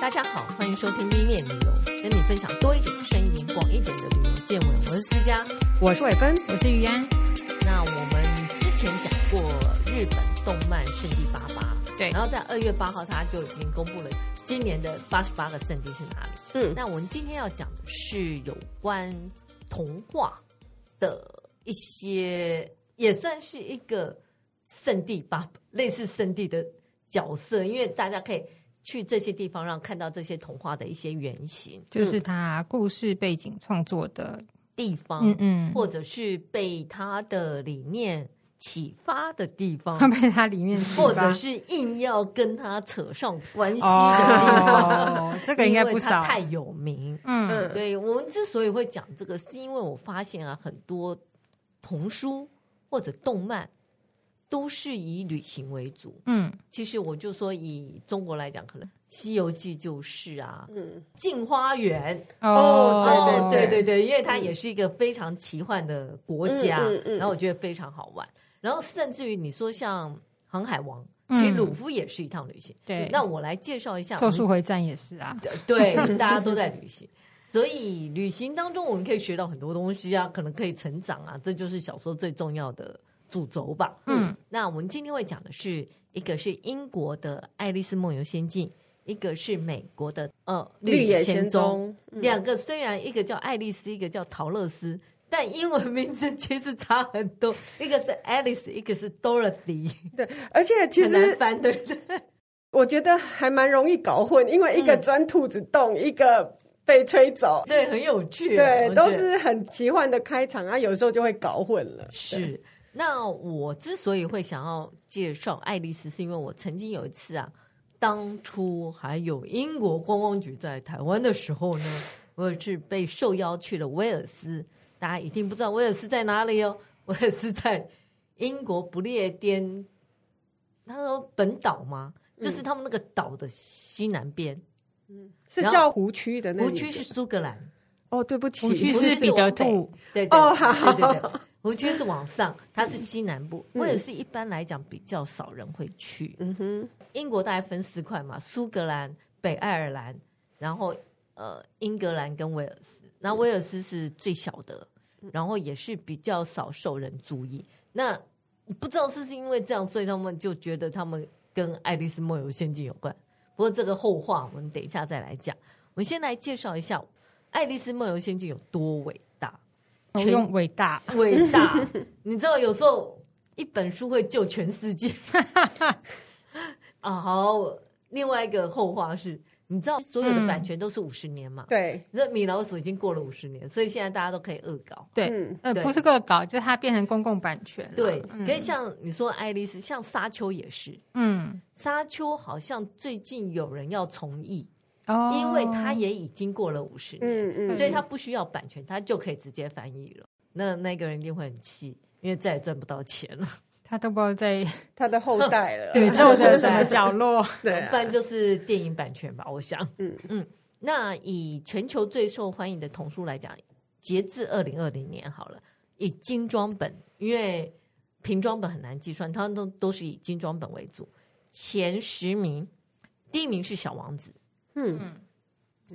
大家好，欢迎收听 B 面旅游，跟你分享多一点、深一点、广一点的旅游见闻。我是思佳，我是伟芬，我是于安。那我们之前讲过日本动漫圣地八八，对，然后在二月八号，他就已经公布了今年的八十八个圣地是哪里。嗯，那我们今天要讲的是有关童话的一些，也算是一个圣地吧，类似圣地的角色，因为大家可以。去这些地方，让看到这些童话的一些原型，就是他故事背景创作的地方，嗯嗯，或者是被他的理念启发的地方，被他里面，或者是硬要跟他扯上关系的地方，哦、这个应该不少，太有名。嗯，对，我们之所以会讲这个，是因为我发现啊，很多童书或者动漫。都是以旅行为主，嗯，其实我就说以中国来讲，可能《西游记》就是啊，嗯，《镜花缘》哦，对对对。对对，因为它也是一个非常奇幻的国家，然后我觉得非常好玩，然后甚至于你说像《航海王》，其实鲁夫也是一趟旅行，对，那我来介绍一下，《咒术回战》也是啊，对，大家都在旅行，所以旅行当中我们可以学到很多东西啊，可能可以成长啊，这就是小说最重要的。主轴吧，嗯，那我们今天会讲的是一个是英国的《爱丽丝梦游仙境》，一个是美国的呃《绿野仙踪》，嗯，两个虽然一个叫爱丽丝，一个叫陶乐斯，但英文名字其实差很多，一个是 Alice，一个是 Dorothy，对，而且其实很难翻，对对，我觉得还蛮容易搞混，因为一个钻兔子洞，嗯，一个被吹走，对，很有趣，对，都是很奇幻的开场啊，有时候就会搞混了，是。那我之所以会想要介绍爱丽丝，是因为我曾经有一次啊，当初还有英国观光局在台湾的时候呢，我是被受邀去了威尔斯。大家一定不知道威尔斯在哪里哦，威尔斯在英国不列颠，他说本岛吗？就是他们那个岛的西南边，嗯，是叫湖区的那湖区是苏格兰。哦，对不起，湖区是彼得兔，对对哦，好对对对。湖区是往上，它是西南部，威尔士一般来讲比较少人会去。嗯哼，英国大概分四块嘛，苏格兰、北爱尔兰，然后呃英格兰跟威尔斯。那威尔斯是最小的，然后也是比较少受人注意。那不知道是不是因为这样，所以他们就觉得他们跟《爱丽丝梦游仙境》有关。不过这个后话，我们等一下再来讲。我们先来介绍一下《爱丽丝梦游仙境》有多伟。全用伟大，伟大！你知道有时候一本书会救全世界 啊！好，另外一个后话是，你知道所有的版权都是五十年嘛？对，这米老鼠已经过了五十年，所以现在大家都可以恶搞。对，呃，不是恶搞，就它变成公共版权。对，跟像你说爱丽丝，像沙丘也是，嗯，沙丘好像最近有人要重译。因为他也已经过了五十年，嗯嗯，所以他不需要版权，他就可以直接翻译了。那那个人一定会很气，因为再也赚不到钱了。他都不知道在 他的后代了，宇宙的什么角落？对，不然就是电影版权吧，我想。嗯嗯。那以全球最受欢迎的童书来讲，截至二零二零年好了，以精装本，因为平装本很难计算，他们都都是以精装本为主。前十名，第一名是《小王子》。嗯，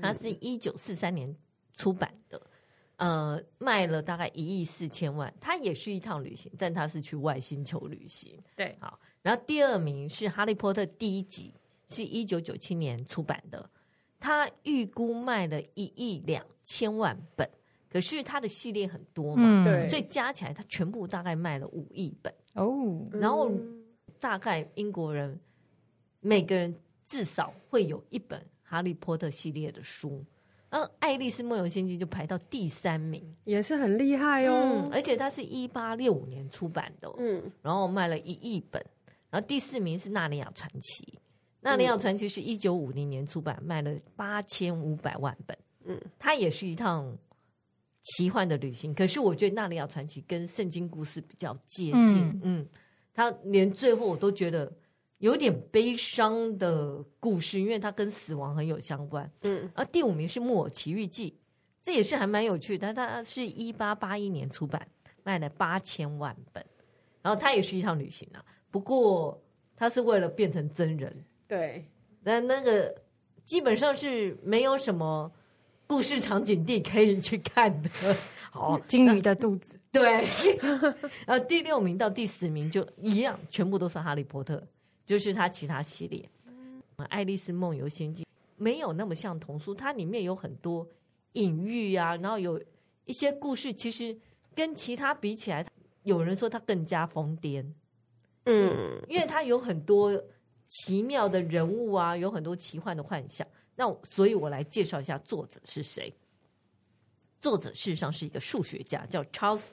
它是一九四三年出版的，呃，卖了大概一亿四千万。它也是一趟旅行，但它是去外星球旅行。对，好。然后第二名是《哈利波特》第一集，是一九九七年出版的，它预估卖了一亿两千万本。可是它的系列很多嘛，对，所以加起来它全部大概卖了五亿本哦。然后大概英国人每个人至少会有一本。哈利波特系列的书，然后《爱丽丝梦游仙境》就排到第三名，也是很厉害哦。嗯、而且它是一八六五年出版的，嗯，然后卖了一亿本。然后第四名是《纳尼亚传奇》，《纳尼亚传奇》是一九五零年出版，卖了八千五百万本。嗯，它也是一趟奇幻的旅行。可是我觉得《纳尼亚传奇》跟圣经故事比较接近，嗯，嗯，它连最后我都觉得。有点悲伤的故事，因为它跟死亡很有相关。嗯，而第五名是《木偶奇遇记》，这也是还蛮有趣的。但它是一八八一年出版，卖了八千万本。然后它也是一趟旅行啊，不过它是为了变成真人。对，那那个基本上是没有什么故事场景地可以去看的。好，金鱼的肚子，对。然后第六名到第十名就一样，全部都是哈利波特，就是他其他系列。《爱丽丝梦游仙境》没有那么像童书，它里面有很多隐喻啊，然后有一些故事，其实跟其他比起来，有人说它更加疯癫。嗯，因为它有很多。奇妙的人物啊，有很多奇幻的幻想。那所以，我来介绍一下作者是谁。作者事实上是一个数学家，叫 Charles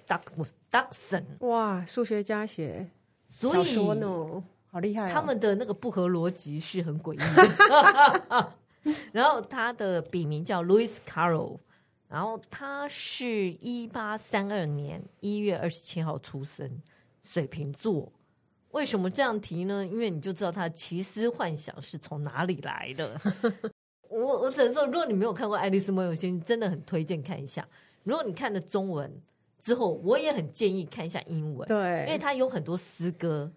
Dodgson。哇，数学家写小说呢，好厉害哦！他们的那个不合逻辑是很诡异的。然后他的笔名叫 Louis Carroll，然后他是一八三二年一月二十七号出生，水瓶座。为什么这样提呢？因为你就知道他的奇思幻想是从哪里来的。我我只能说，如果你没有看过《爱丽丝梦游仙境》，真的很推荐看一下。如果你看了中文之后，我也很建议看一下英文，对，因为它有很多诗歌，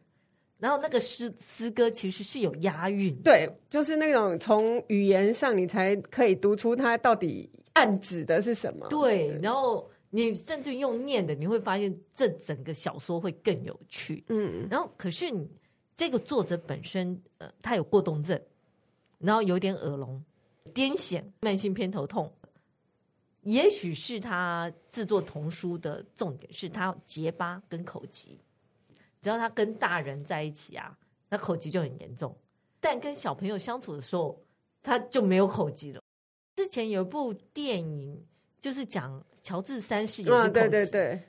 然后那个诗诗歌其实是有押韵，对，就是那种从语言上你才可以读出它到底暗指的是什么。对，对然后。你甚至用念的，你会发现这整个小说会更有趣。嗯，然后可是你这个作者本身，呃，他有过动症，然后有点耳聋、癫痫、慢性偏头痛。也许是他制作童书的重点是他结巴跟口疾。只要他跟大人在一起啊，那口疾就很严重；但跟小朋友相处的时候，他就没有口疾了。之前有一部电影。就是讲乔治三世也是口疾，对对对，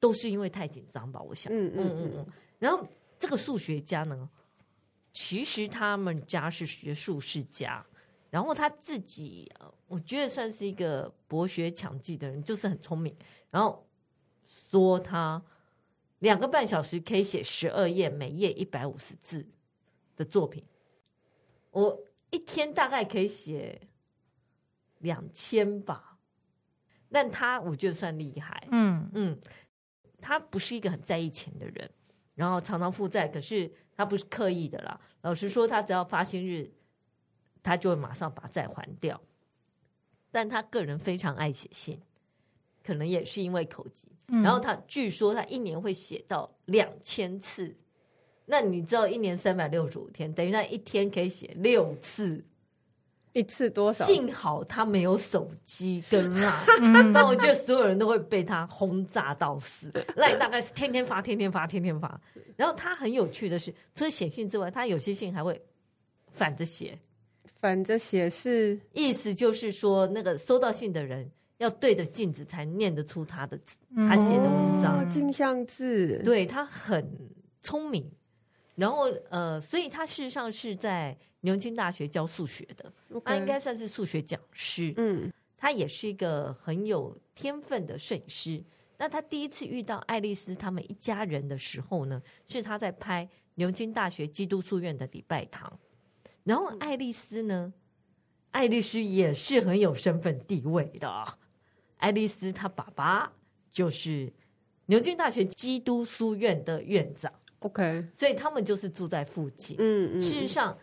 都是因为太紧张吧？我想，嗯嗯嗯嗯。然后这个数学家呢，其实他们家是学术世家，然后他自己，我觉得算是一个博学强记的人，就是很聪明。然后说他两个半小时可以写十二页，每页一百五十字的作品，我一天大概可以写两千吧。但他我觉得算厉害，嗯嗯，他不是一个很在意钱的人，然后常常负债，可是他不是刻意的啦。老实说，他只要发薪日，他就会马上把债还掉。但他个人非常爱写信，可能也是因为口疾，然后他据说他一年会写到两千次。那你知道一年三百六十五天，等于他一天可以写六次。一次多少？幸好他没有手机跟 LINE，但我觉得所有人都会被他轰炸到死。LINE 大概是天天发，天天发，天天发。然后他很有趣的是，除了写信之外，他有些信还会反着写。反着写是意思就是说，那个收到信的人要对着镜子才念得出他的他写的文章，镜像字。对，他很聪明。然后呃，所以他事实上是在牛津大学教数学的.他应该算是数学讲师。嗯，他也是一个很有天分的摄影师。那他第一次遇到爱丽丝他们一家人的时候呢，是他在拍牛津大学基督书院的礼拜堂。然后爱丽丝呢，爱丽丝也是很有身份地位的。爱丽丝她爸爸就是牛津大学基督书院的院长。OK，所以他们就是住在附近。嗯嗯。事实上，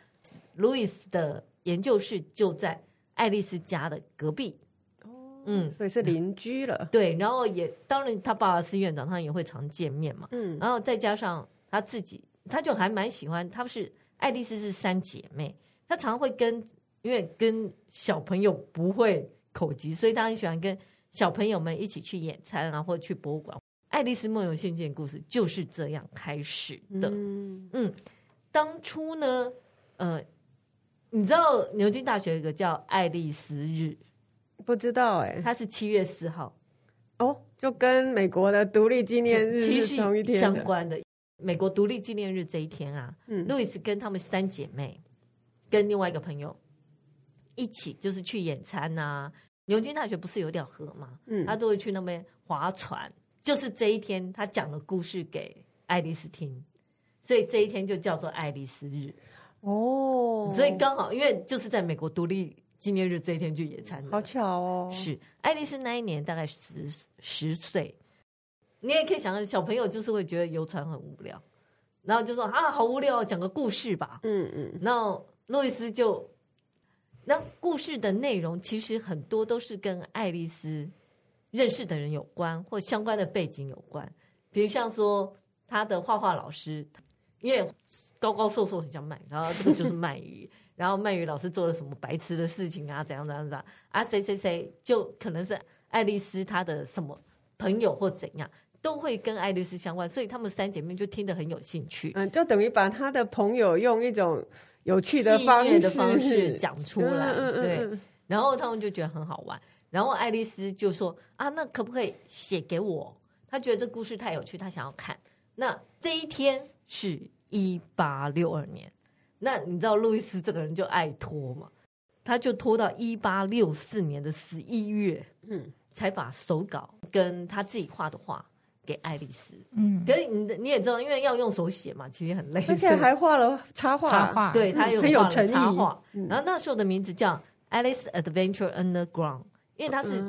路易斯的研究室就在爱丽丝家的隔壁。哦。嗯，所以是邻居了。对，然后也当然，他爸爸是院长，他也会常见面嘛。嗯。然后再加上他自己，他就还蛮喜欢。他不是爱丽丝是三姐妹，他常会跟，因为跟小朋友不会口疾，所以他很喜欢跟小朋友们一起去野餐啊，或者去博物馆。爱丽丝梦游仙境的故事就是这样开始的。嗯，嗯，当初呢，呃，你知道牛津大学有一个叫爱丽丝日？不知道哎、欸，它是七月四号。哦，就跟美国的独立纪念日是同一天相关的。美国独立纪念日这一天啊，嗯，路易斯跟他们三姐妹跟另外一个朋友一起，就是去野餐啊。牛津大学不是有条河吗？嗯，他都会去那边划船。就是这一天，他讲了故事给爱丽丝听，所以这一天就叫做爱丽丝日。哦，所以刚好，因为就是在美国独立纪念日这一天去野餐，好巧哦。是爱丽丝那一年大概十十岁，你也可以想象，小朋友就是会觉得游船很无聊，然后就说啊，好无聊，讲个故事吧。嗯嗯，然后路易斯就那故事的内容其实很多都是跟爱丽丝认识的人有关，或相关的背景有关。比如像说她的画画老师，因为高高瘦瘦很像鳗鱼，然后这个就是鳗鱼，然后鳗鱼老师做了什么白痴的事情啊？怎样怎样怎样啊？谁谁谁就可能是爱丽丝她的什么朋友或怎样，都会跟爱丽丝相关，所以他们三姐妹就听得很有兴趣。嗯，就等于把她的朋友用一种。有趣的方式的方式讲出来，对，然后他们就觉得很好玩。然后爱丽丝就说：“啊，那可不可以写给我？他觉得这故事太有趣，他想要看。”那这一天是一八六二年，那你知道路易斯这个人就爱拖嘛，他就拖到一八六四年的十一月，嗯，才把手稿跟他自己画的画。给爱丽丝，嗯，可是你你也知道，因为要用手写嘛，其实很累，而且还画了插画，插画，对，他有很有诚意。插画，然后那时候的名字叫《Alice Adventure Underground》，因为他是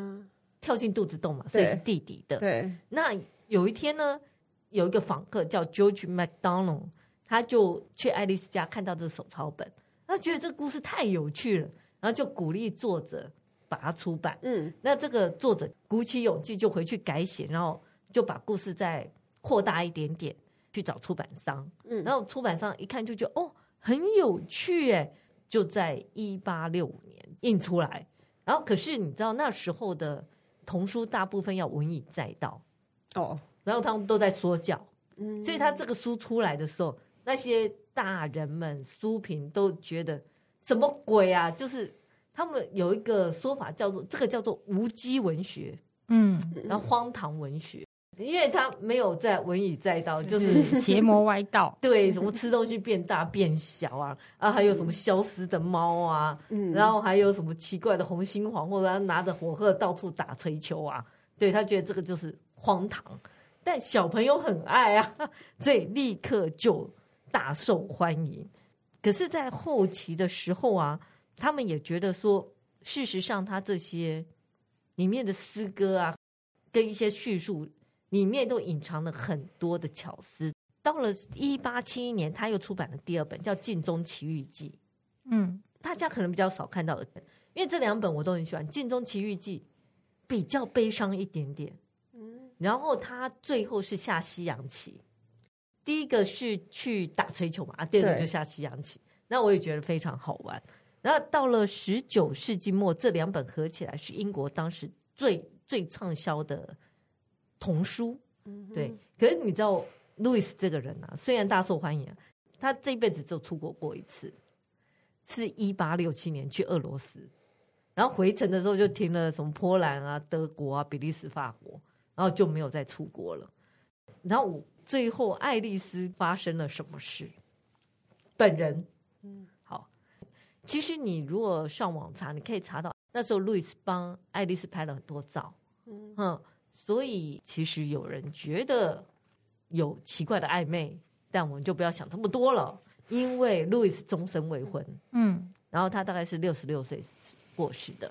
跳进肚子洞嘛，所以是弟弟的。对，那有一天呢，有一个访客叫 George MacDonald，他就去爱丽丝家看到这个手抄本，他觉得这个故事太有趣了，然后就鼓励作者把它出版。嗯，那这个作者鼓起勇气就回去改写，然后。就把故事再扩大一点点，去找出版商，嗯，然后出版商一看就觉得哦，很有趣哎，就在一八六五年印出来。然后可是你知道那时候的童书大部分要文以载道。哦，然后他们都在说教，嗯，所以他这个书出来的时候，那些大人们书评都觉得什么鬼啊？就是他们有一个说法叫做这个叫做无机文学，嗯，然后荒唐文学。因为他没有在文以载道，就是邪魔歪道。对，什么吃东西变大变小啊，啊，还有什么消失的猫啊，嗯，然后还有什么奇怪的红心黄，或者他拿着火鹤到处打锤球啊，对，他觉得这个就是荒唐，但小朋友很爱啊，所以立刻就大受欢迎。可是，在后期的时候啊，他们也觉得说，事实上他这些里面的诗歌啊，跟一些叙述。里面都隐藏了很多的巧思。到了一八七一年，他又出版了第二本，叫《镜中奇遇记》。嗯，大家可能比较少看到的，因为这两本我都很喜欢。《镜中奇遇记》比较悲伤一点点，嗯，然后他最后是下西洋棋。第一个是去打槌球嘛，啊第二个就下西洋棋。那我也觉得非常好玩。然后到了十九世纪末，这两本合起来是英国当时最最畅销的。童书，对，可是你知道路易斯这个人啊，虽然大受欢迎，他这一辈子就出国过一次，是一八六七年去俄罗斯，然后回程的时候就停了什么波兰啊、德国啊、比利时、法国，然后就没有再出国了。然后我最后爱丽丝发生了什么事？本人，嗯，好，其实你如果上网查，你可以查到那时候路易斯帮爱丽丝拍了很多照，嗯。所以其实有人觉得有奇怪的暧昧，但我们就不要想这么多了，因为路易斯终身未婚，嗯，然后他大概是六十六岁过世的。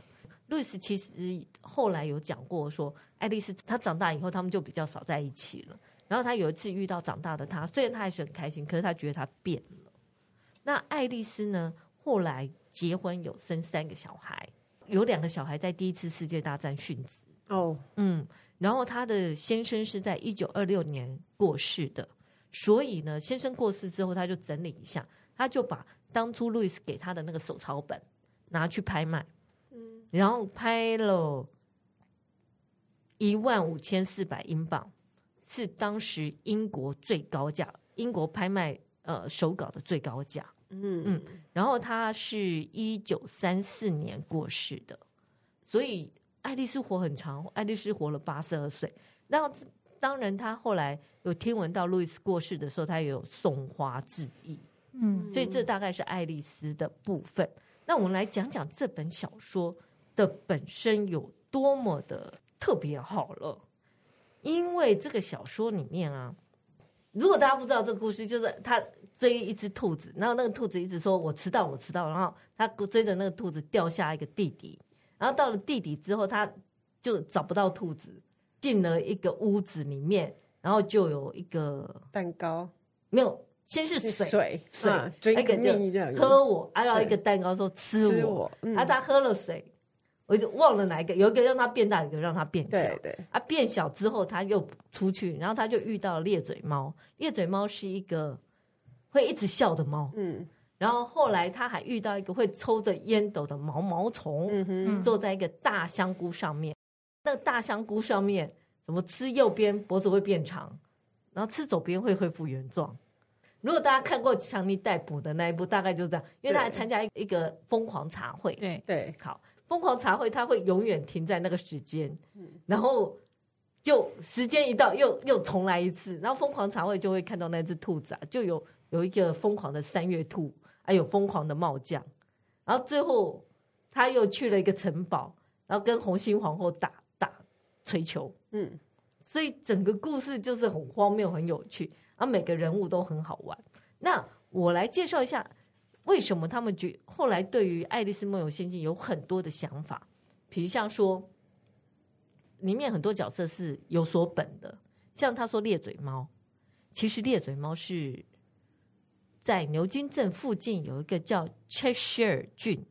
路易斯其实后来有讲过说，爱丽丝她长大以后，他们就比较少在一起了。然后他有一次遇到长大的他，虽然他还是很开心，可是他觉得他变了。那爱丽丝呢，后来结婚有生三个小孩，有两个小孩在第一次世界大战殉职。哦，嗯。然后他的先生是在一九二六年过世的，所以呢，先生过世之后，他就整理一下，他就把当初路易斯给他的那个手抄本拿去拍卖，嗯，然后拍了一万五千四百英镑，是当时英国最高价，英国拍卖呃手稿的最高价，嗯嗯，然后他是一九三四年过世的，所以。爱丽丝活很长，爱丽丝活了八十二岁。那当然，她后来有听闻到路易斯过世的时候，她也有送花致意。嗯，所以这大概是爱丽丝的部分。那我们来讲讲这本小说的本身有多么的特别好了。因为这个小说里面啊，如果大家不知道这个故事，就是他追一只兔子，然后那个兔子一直说“我迟到，我迟到”，然后他追着那个兔子掉下一个地底。然后到了地底之后，他就找不到兔子，进了一个屋子里面，然后就有一个蛋糕，没有先是水水水，啊、那个就喝我，还有一个蛋糕说吃我，吃我嗯、啊，他喝了水，我就忘了哪一个，有一个让它变大，有一个让它变小，对。对，啊，变小之后他又出去，然后他就遇到了裂嘴猫，裂嘴猫是一个会一直笑的猫，嗯，然后后来他还遇到一个会抽着烟斗的毛毛虫，嗯，坐在一个大香菇上面，那个大香菇上面怎么吃右边脖子会变长，然后吃左边会恢复原状。如果大家看过强尼逮捕的那一部，大概就是这样，因为他还参加一个疯狂茶会，对。对，好，疯狂茶会他会永远停在那个时间，然后就时间一到又又重来一次，然后疯狂茶会就会看到那只兔子啊，就有有一个疯狂的三月兔，还有疯狂的帽将，然后最后他又去了一个城堡，然后跟红心皇后打打槌球，嗯，所以整个故事就是很荒谬，很有趣。啊，每个人物都很好玩。那我来介绍一下，为什么他们觉后来对于《爱丽丝梦游仙境》有很多的想法。比如像说，里面很多角色是有所本的，像他说裂嘴猫，其实裂嘴猫是在牛津镇附近有一个叫 Cheshire 郡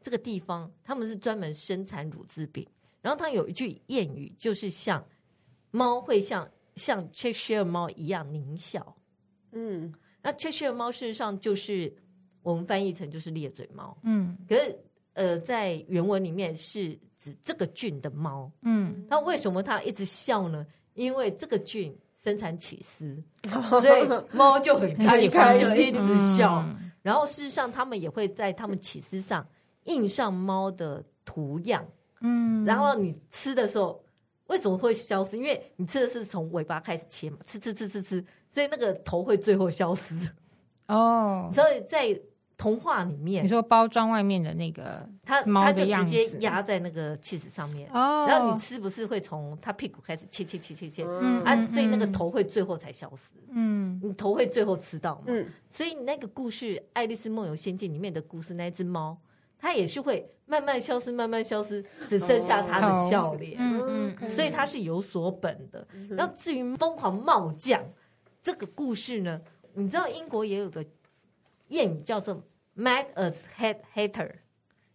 这个地方，他们是专门生产乳制品。然后他有一句谚语，就是像猫会像。像 Cheshire 猫一样狞笑，嗯，那 Cheshire 猫事实上就是我们翻译成就是裂嘴猫，嗯，可是呃，在原文里面是指这个郡的猫，嗯，那为什么它一直笑呢？因为这个郡生产起司，所以猫就很开心，就一直笑。嗯、然后事实上，他们也会在他们起司上印上猫的图样，嗯，然后你吃的时候。为什么会消失？因为你吃的是从尾巴开始切嘛，吃吃吃吃吃，所以那个头会最后消失。哦，所以在童话里面，你说包装外面的那个它，它就直接压在那个起司上面。哦，然后你吃不是会从它屁股开始切切切切切，嗯，啊，所以那个头会最后才消失。嗯，你头会最后吃到嘛？嗯，所以那个故事《爱丽丝梦游仙境》里面的故事，那只猫。它也是会慢慢消失，慢慢消失，只剩下它的笑脸。嗯嗯，所以它是有所本的。然后至于疯狂帽将这个故事呢，你知道英国也有个谚语叫做 “mad as head hater”，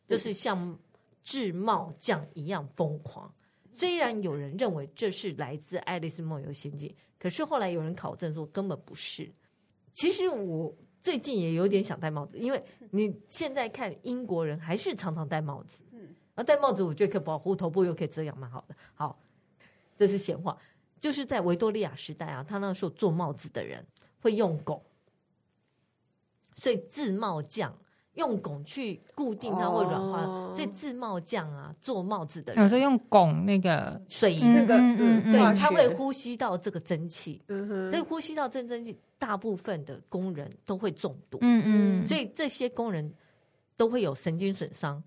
就是像制帽匠一样疯狂。虽然有人认为这是来自《爱丽丝梦游仙境》，可是后来有人考证说根本不是。其实我。最近也有点想戴帽子，因为你现在看英国人还是常常戴帽子。嗯，然后戴帽子我觉得可以保护头部，又可以遮阳，蛮好的。好，这是闲话。就是在维多利亚时代啊，他那时候做帽子的人会用拱，所以自帽匠用汞去固定它会软化，哦、所以自帽匠啊做帽子的人，有时候用汞那个水。银那个，嗯嗯，对，他会呼吸到这个蒸汽，嗯哼，所以呼吸到这蒸汽。大部分的工人都会中毒，嗯嗯，所以这些工人都会有神经损伤。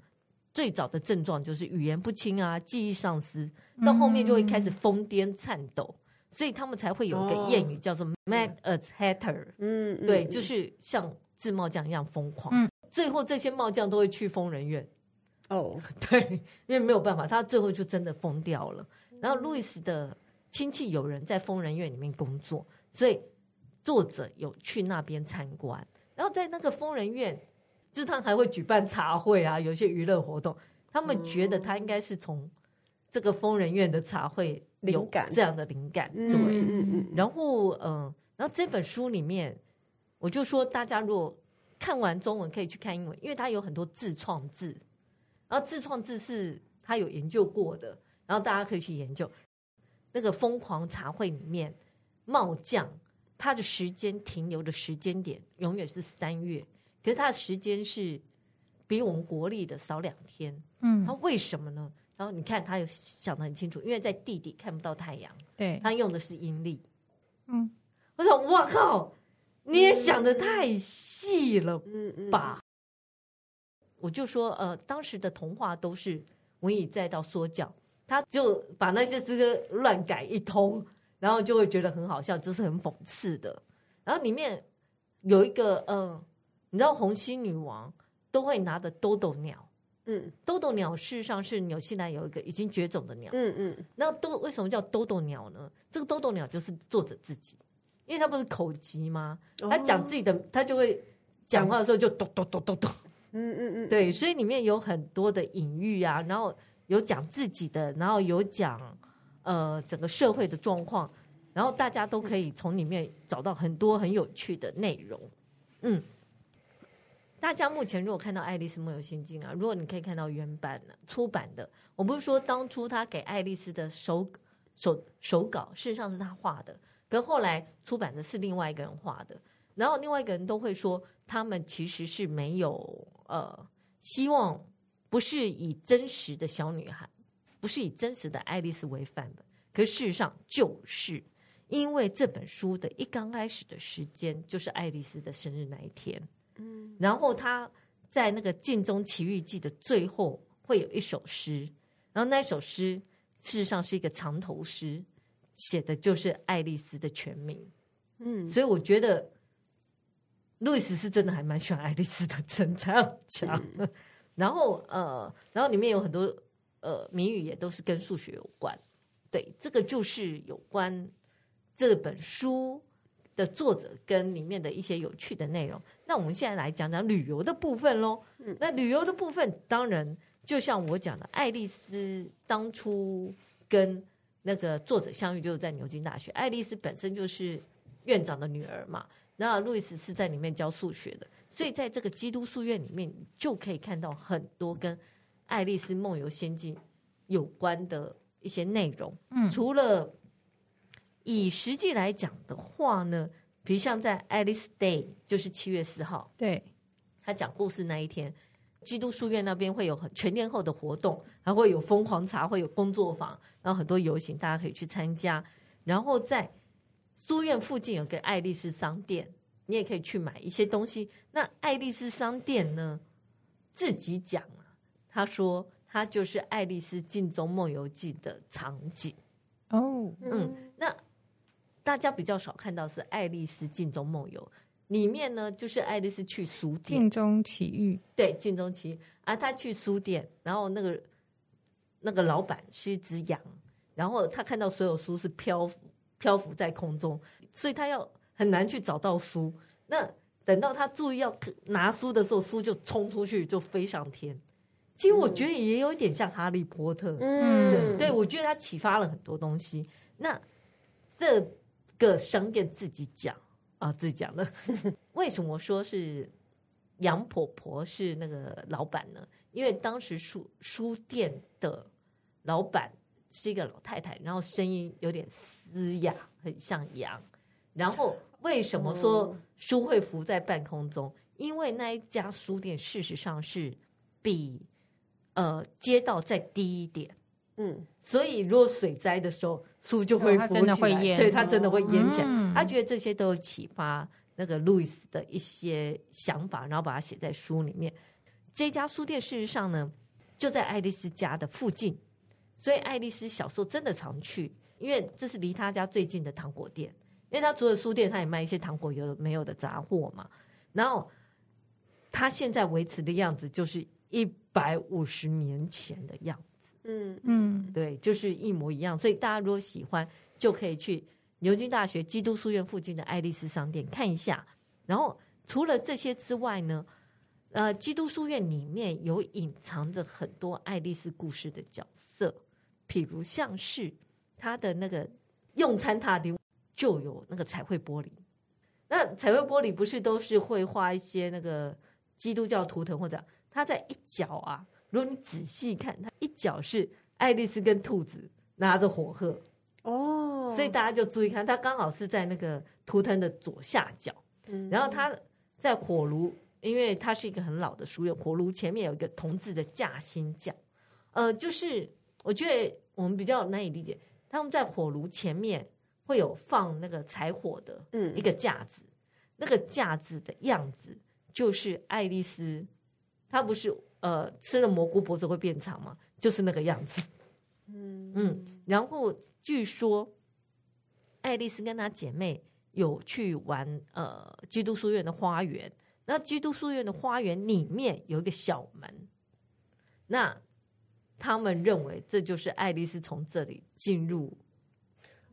最早的症状就是语言不清啊，记忆丧失，到后面就会开始疯癫颤抖，所以他们才会有一个谚语叫做 “mad as hatter”，嗯，对，就是像制帽匠一样疯狂。嗯，最后这些帽匠都会去疯人院。哦，对，因为没有办法，他最后就真的疯掉了。然后路易斯的亲戚有人在疯人院里面工作，所以。作者有去那边参观，然后在那个疯人院，就是他还会举办茶会啊，有一些娱乐活动。他们觉得他应该是从这个疯人院的茶会有这样的灵感，对。然后，嗯，然后这本书里面，我就说大家如果看完中文可以去看英文，因为它有很多自创字，然后自创字是他有研究过的，然后大家可以去研究那个疯狂茶会里面帽将。他的时间停留的时间点永远是三月，可是他的时间是比我们国历的少两天。嗯，他为什么呢？然后你看，他有想得很清楚，因为在地底看不到太阳。对，他用的是阴历。嗯，我想，哇靠，你也想的太细了吧？嗯嗯。我就说，呃，当时的童话都是文以载道说教，他就把那些诗歌乱改一通。然后就会觉得很好笑，就是很讽刺的。然后里面有一个，嗯，你知道红心女王都会拿的兜兜鸟，嗯，豆豆鸟事实上是纽西兰有一个已经绝种的鸟，嗯嗯。那都为什么叫豆豆鸟呢？这个豆豆鸟就是作者自己，因为他不是口疾吗？他讲自己的，他就会讲话的时候就咚咚咚咚咚。嗯嗯嗯，对，所以里面有很多的隐喻啊，然后有讲自己的，然后有讲呃整个社会的状况，然后大家都可以从里面找到很多很有趣的内容。嗯，大家目前如果看到《爱丽丝梦游仙境》啊，如果你可以看到原版的出版的，我不是说当初他给爱丽丝的手手手稿，事实上是他画的。可后来出版的是另外一个人画的，然后另外一个人都会说，他们其实是没有呃希望，不是以真实的小女孩，不是以真实的爱丽丝为范本。可事实上，就是因为这本书的一刚开始的时间就是爱丽丝的生日那一天，嗯，然后她在那个《镜中奇遇记》的最后会有一首诗，然后那首诗事实上是一个藏头诗。写的就是爱丽丝的全名，嗯，所以我觉得路易斯是真的还蛮喜欢爱丽丝的，真这样讲。嗯、然后呃，然后里面有很多呃谜语也都是跟数学有关，对，这个就是有关这本书的作者跟里面的一些有趣的内容。那我们现在来讲讲旅游的部分喽。嗯、那旅游的部分，当然就像我讲的，爱丽丝当初跟那个作者相遇就是在牛津大学，爱丽丝本身就是院长的女儿嘛，那路易斯是在里面教数学的，所以在这个基督书院里面就可以看到很多跟爱丽丝梦游仙境有关的一些内容。嗯，除了以实际来讲的话呢，比如像在 Alice Day，就是七月四号，对，他讲故事那一天。基督书院那边会有很全天候的活动，还会有疯狂茶，会有工作坊，然后很多游行，大家可以去参加。然后在书院附近有个爱丽丝商店，你也可以去买一些东西。那爱丽丝商店呢，自己讲啊，他说他就是《爱丽丝镜中梦游记》的场景。哦，嗯，那大家比较少看到是《爱丽丝镜中梦游》。里面呢，就是爱丽丝去书店，镜中奇遇，对，镜中奇遇啊，她去书店，然后那个那个老板是一只羊，然后他看到所有书是漂浮漂浮在空中，所以他要很难去找到书。那等到他注意要拿书的时候，书就冲出去，就飞上天。其实我觉得也有一点像哈利波特，嗯，对，对，我觉得他启发了很多东西。那这个商店自己讲。啊，自己讲的。为什么说是杨婆婆是那个老板呢？因为当时书书店的老板是一个老太太，然后声音有点嘶哑，很像羊。然后为什么说书会浮在半空中？因为那一家书店事实上是比呃街道再低一点。嗯，所以如果水灾的时候，书就会浮起来，对，它真的会淹起来。嗯、他觉得这些都有启发那个路易斯的一些想法，然后把它写在书里面。这家书店事实上呢，就在爱丽丝家的附近，所以爱丽丝小时候真的常去，因为这是离她家最近的糖果店。因为他除了书店，他也卖一些糖果有没有的杂货嘛。然后他现在维持的样子，就是一百五十年前的样子。嗯嗯，对，就是一模一样。所以大家如果喜欢，就可以去牛津大学基督书院附近的爱丽丝商店看一下。然后除了这些之外呢，呃，基督书院里面有隐藏着很多爱丽丝故事的角色，譬如像是他的那个用餐塔顶就有那个彩绘玻璃。那彩绘玻璃不是都是会画一些那个基督教图腾，或者他在一角啊。如果你仔细看，它一角是爱丽丝跟兔子拿着火鹤哦，所以大家就注意看，它刚好是在那个图腾的左下角。嗯，然后它在火炉，因为它是一个很老的书院，火炉前面有一个铜制的架心架。呃，就是我觉得我们比较难以理解，他们在火炉前面会有放那个柴火的一个架子，嗯，那个架子的样子就是爱丽丝，她不是。呃，吃了蘑菇脖子会变长吗？就是那个样子。嗯嗯，然后据说爱丽丝跟她姐妹有去玩呃基督书院的花园，那基督书院的花园里面有一个小门，那他们认为这就是爱丽丝从这里进入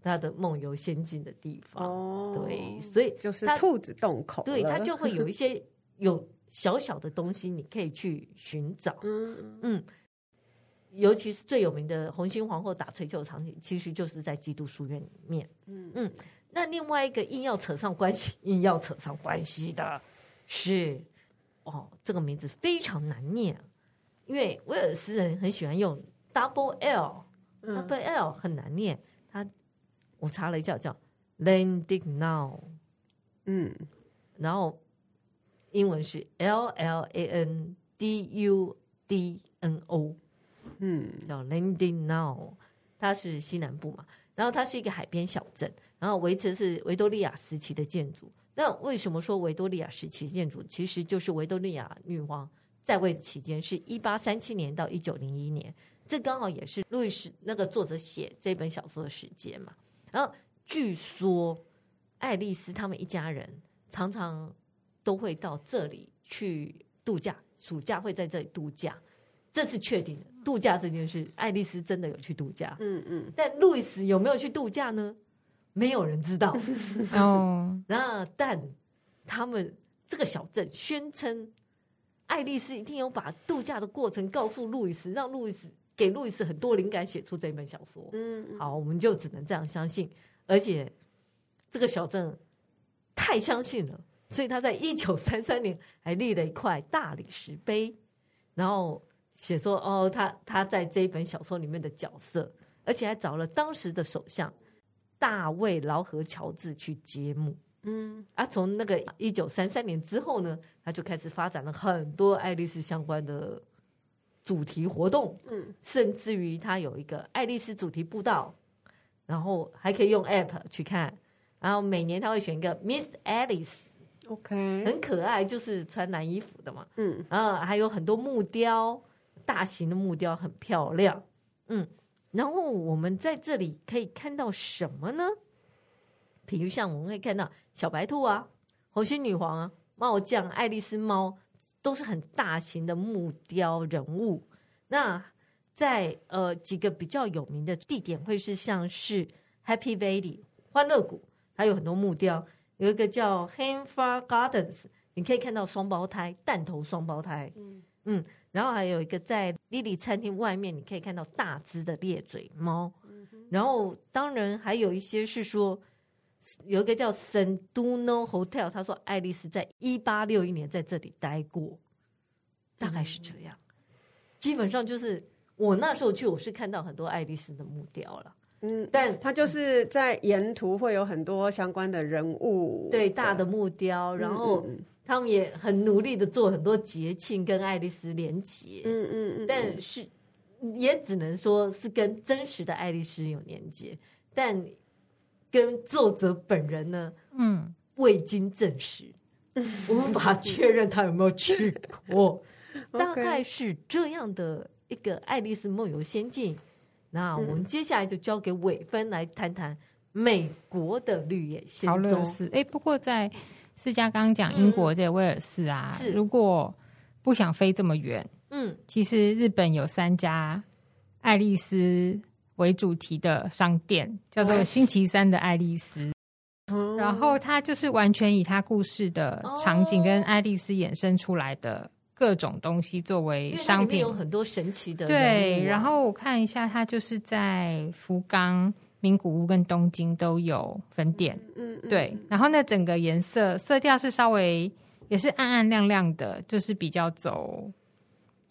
他的梦游仙境的地方。哦，对，所以就是兔子洞口，对，它就会有一些有小小的东西，你可以去寻找。嗯嗯，尤其是最有名的红心皇后打槌球场景，其实就是在基督书院里面。嗯。嗯，那另外一个硬要扯上关系，硬要扯上关系的是，哦，这个名字非常难念，因为威尔斯人很喜欢用 double l，double l 很难念，他我查了一下叫 Llandudno，嗯，然后英文是 L L A N D U D N O，嗯，叫 Landing Now，它是西南部嘛，然后它是一个海边小镇，然后维持是维多利亚时期的建筑。那为什么说维多利亚时期建筑？其实就是维多利亚女王在位期间，是一八三七年到一九零一年。这刚好也是路易斯那个作者写这本小说的时间嘛。然后据说爱丽丝他们一家人常常都会到这里去度假，暑假会在这里度假，这是确定的。度假这件事，爱丽丝真的有去度假。嗯嗯。但路易斯有没有去度假呢？没有人知道。哦。那但他们这个小镇宣称，爱丽丝一定要把度假的过程告诉路易斯，让路易斯。给路易斯很多灵感，写出这本小说。嗯，好，我们就只能这样相信。而且这个小镇太相信了，所以他在一九三三年还立了一块大理石碑，然后写说：“哦，他他在这一本小说里面的角色，而且还找了当时的首相大卫劳合乔治去揭幕。”嗯，啊，从那个一九三三年之后呢，他就开始发展了很多爱丽丝相关的。主题活动，嗯，甚至于他有一个爱丽丝主题步道，然后还可以用 App 去看，然后每年他会选一个 Miss Alice，OK，很可爱，就是穿蓝衣服的嘛，嗯，然后还有很多木雕，大型的木雕很漂亮，嗯，然后我们在这里可以看到什么呢？比如像我们会看到小白兔啊，红心女皇啊，帽匠，爱丽丝猫。都是很大型的木雕人物。那在呃几个比较有名的地点，会是像是 Happy Valley 欢乐谷，还有很多木雕。有一个叫 Hanfar Gardens，你可以看到双胞胎弹头双胞胎。嗯嗯，然后还有一个在 Lily 餐厅外面，你可以看到大只的裂嘴猫。嗯、然后当然还有一些是说。有一个叫 Llandudno Hotel，他说爱丽丝在一八六一年在这里待过，大概是这样。基本上就是我那时候去，我是看到很多爱丽丝的木雕了。嗯，但他就是在沿途会有很多相关的人物，对大的木雕，然后他们也很努力的做很多节庆跟爱丽丝连结。嗯嗯嗯，但是也只能说是跟真实的爱丽丝有连结，但。跟作者本人呢，嗯，未经证实，无法确认他有没有去过，大概是这样的一个《爱丽丝梦游仙境》。那我们接下来就交给伟芬来谈谈美国的绿野仙踪。哎，不过在世家刚刚讲英国这威尔士啊，是。如果不想飞这么远，嗯，其实日本有三家爱丽丝。为主题的商店叫做星期三的爱丽丝，然后它就是完全以它故事的场景跟爱丽丝衍生出来的各种东西作为商品，有很多神奇的。对，然后我看一下，它就是在福冈、名古屋跟东京都有分店。嗯，对。然后那整个颜色色调是稍微也是暗暗亮亮的，就是比较走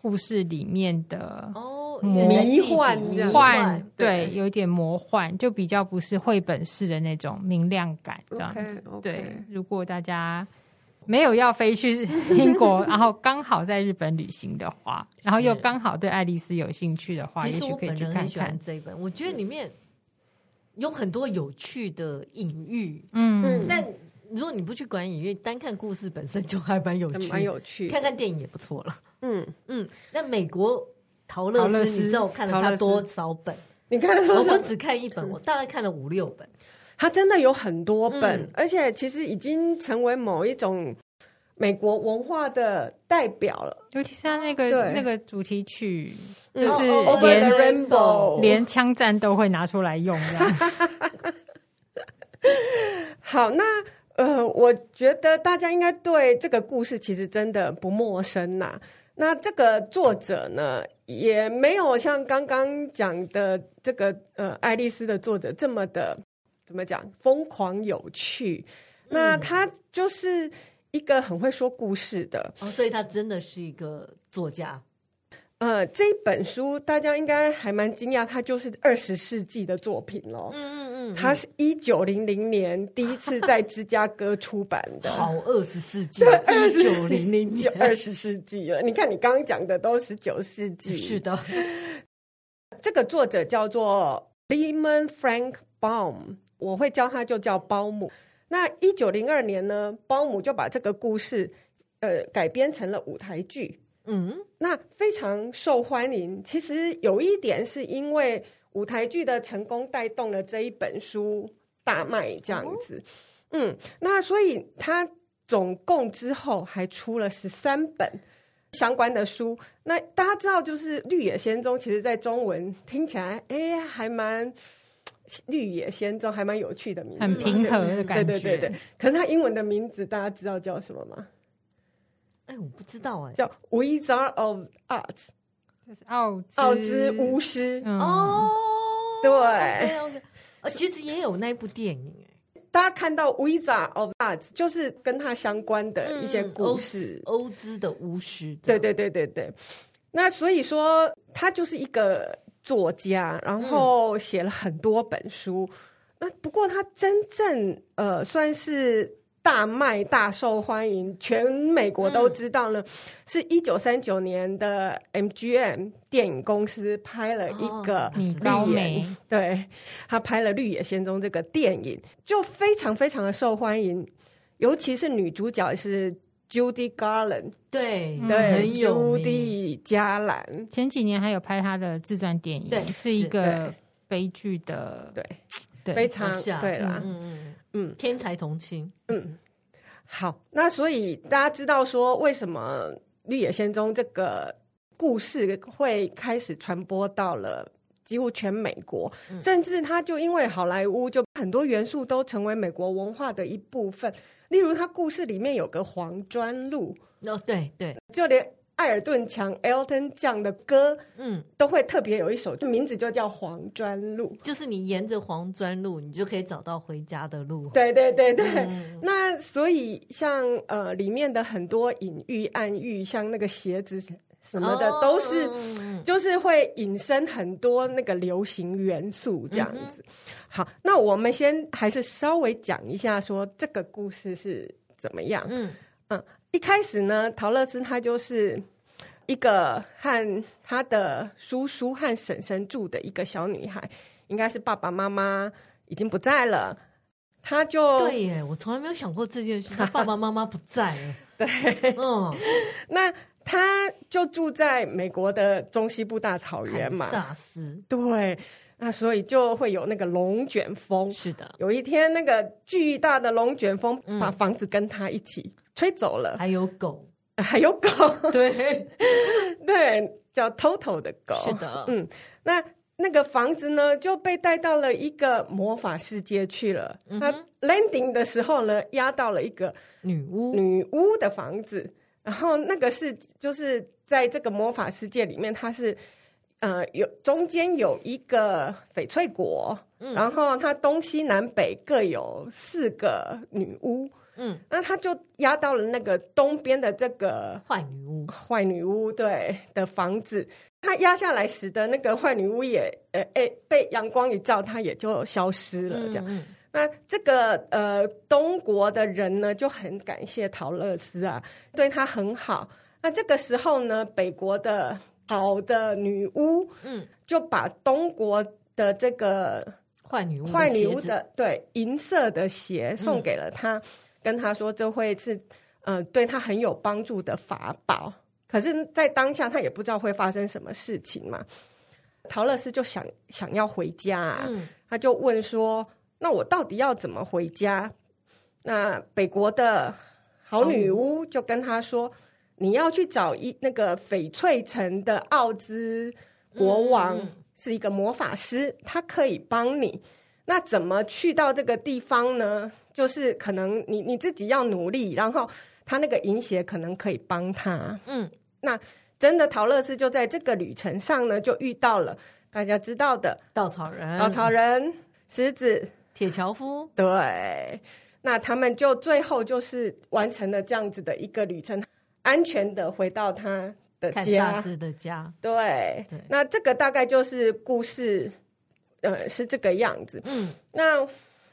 故事里面的哦。迷幻，迷幻，对，有点魔幻，就比较不是绘本式的那种明亮感这样子。Okay, okay. 对，如果大家没有要飞去 英国，然后刚好在日本旅行的话，然后又刚好对爱丽丝有兴趣的话，也许可以去看看这一本。我觉得里面有很多有趣的隐喻，嗯，但如果你不去管隐喻，单看故事本身就还蛮有趣，蛮有趣，看看电影也不错了。嗯嗯，那美国。陶乐斯，你知道我看了他多少本？你看了，我只看一本，我大概看了五六本。他真的有很多本，嗯、而且其实已经成为某一种美国文化的代表了。尤其是他那个那个主题曲，就是连 Rainbow 连枪战都会拿出来用，这样。好，那呃，我觉得大家应该对这个故事其实真的不陌生呐。那这个作者呢，也没有像刚刚讲的这个呃爱丽丝的作者这么的怎么讲疯狂有趣。那他就是一个很会说故事的哦，所以他真的是一个作家。呃，这一本书大家应该还蛮惊讶，它就是二十世纪的作品咯。嗯嗯嗯，它是一九零零年第一次在芝加哥出版的。好，二十世纪，对，一九零零年，二十世纪了。你看，你刚刚讲的都十九世纪。是的，这个作者叫做 Lyman Frank Baum，我会教他就叫包姆。那一九零二年呢，包姆就把这个故事呃改编成了舞台剧。嗯，那非常受欢迎。其实有一点是因为舞台剧的成功带动了这一本书大卖，这样子。嗯，那所以他总共之后还出了十三本相关的书。那大家知道，就是《绿野仙踪》，其实在中文听起来，哎，还蛮《绿野仙踪》还蛮有趣的名字，很平和的感觉。对对对对。可是他英文的名字，大家知道叫什么吗？哎，我不知道哎，叫 Wizard of Oz，就是奥奥兹巫师。哦。对。其实也有那部电影哎，大家看到 Wizard of Oz，就是跟他相关的一些故事，欧兹的巫师。对对对对对，那所以说他就是一个作家，然后写了很多本书。那不过他真正呃算是。大卖、大受欢迎，全美国都知道呢。嗯、是一九三九年的 MGM 电影公司拍了一个《绿野》，对，他拍了《绿野仙踪》这个电影，就非常非常的受欢迎。尤其是女主角是 Judy Garland，对对，很有名。Judy 加兰前几年还有拍他的自传电影，对，是一个悲剧的，对，对。非常对啦，嗯嗯。嗯，天才童星。嗯，好，那所以大家知道说，为什么《绿野仙踪》这个故事会开始传播到了几乎全美国，嗯、甚至它就因为好莱坞，就很多元素都成为美国文化的一部分。例如，他故事里面有个黄砖路，哦，对对，就连。艾尔顿强 （Elton John） 的歌，嗯，都会特别有一首，就名字就叫《黄砖路》，就是你沿着黄砖路，你就可以找到回家的路。对对对对，嗯、那所以像呃里面的很多隐喻暗喻，像那个鞋子什么的，哦、都是就是会引申很多那个流行元素这样子。嗯、好，那我们先还是稍微讲一下，说这个故事是怎么样。嗯嗯。一开始呢，陶乐斯她就是一个和她的叔叔和婶婶住的一个小女孩，应该是爸爸妈妈已经不在了。她就对耶，我从来没有想过这件事，她爸爸妈妈不在。对，嗯，那她就住在美国的中西部大草原嘛，堪萨斯。对，那所以就会有那个龙卷风。是的，有一天那个巨大的龙卷风把房子跟他一起。吹走了，还有狗，还有狗，对。对，叫 Toto 的狗，是的，嗯，那那个房子呢就被带到了一个魔法世界去了。嗯、它 landing 的时候呢，压到了一个女巫。女巫的房子，然后那个是就是在这个魔法世界里面，它是呃有中间有一个翡翠国，嗯、然后它东西南北各有四个女巫。嗯，那他就压到了那个东边的这个坏女巫，坏女巫对的房子，他压下来使得那个坏女巫也呃诶被阳光一照，它也就消失了。这样，嗯嗯，那这个呃东国的人呢就很感谢陶乐斯啊，对他很好。那这个时候呢，北国的好的女巫嗯就把东国的这个坏女巫坏女巫的对银色的鞋送给了他。嗯跟他说这会是，呃，对他很有帮助的法宝。可是，在当下他也不知道会发生什么事情嘛。陶乐斯就想想要回家啊，嗯、他就问说：“那我到底要怎么回家？”那北国的好女巫就跟他说：“哦、你要去找一那个翡翠城的奥兹国王，嗯、是一个魔法师，他可以帮你。”那怎么去到这个地方呢？就是可能你你自己要努力，然后他那个银鞋可能可以帮他。嗯，那真的陶乐斯就在这个旅程上呢，就遇到了大家知道的稻草人、稻草人、狮子、铁樵夫。对，那他们就最后就是完成了这样子的一个旅程，安全的回到他的家。看萨斯的家。对，对，那这个大概就是故事，呃，是这个样子。嗯，那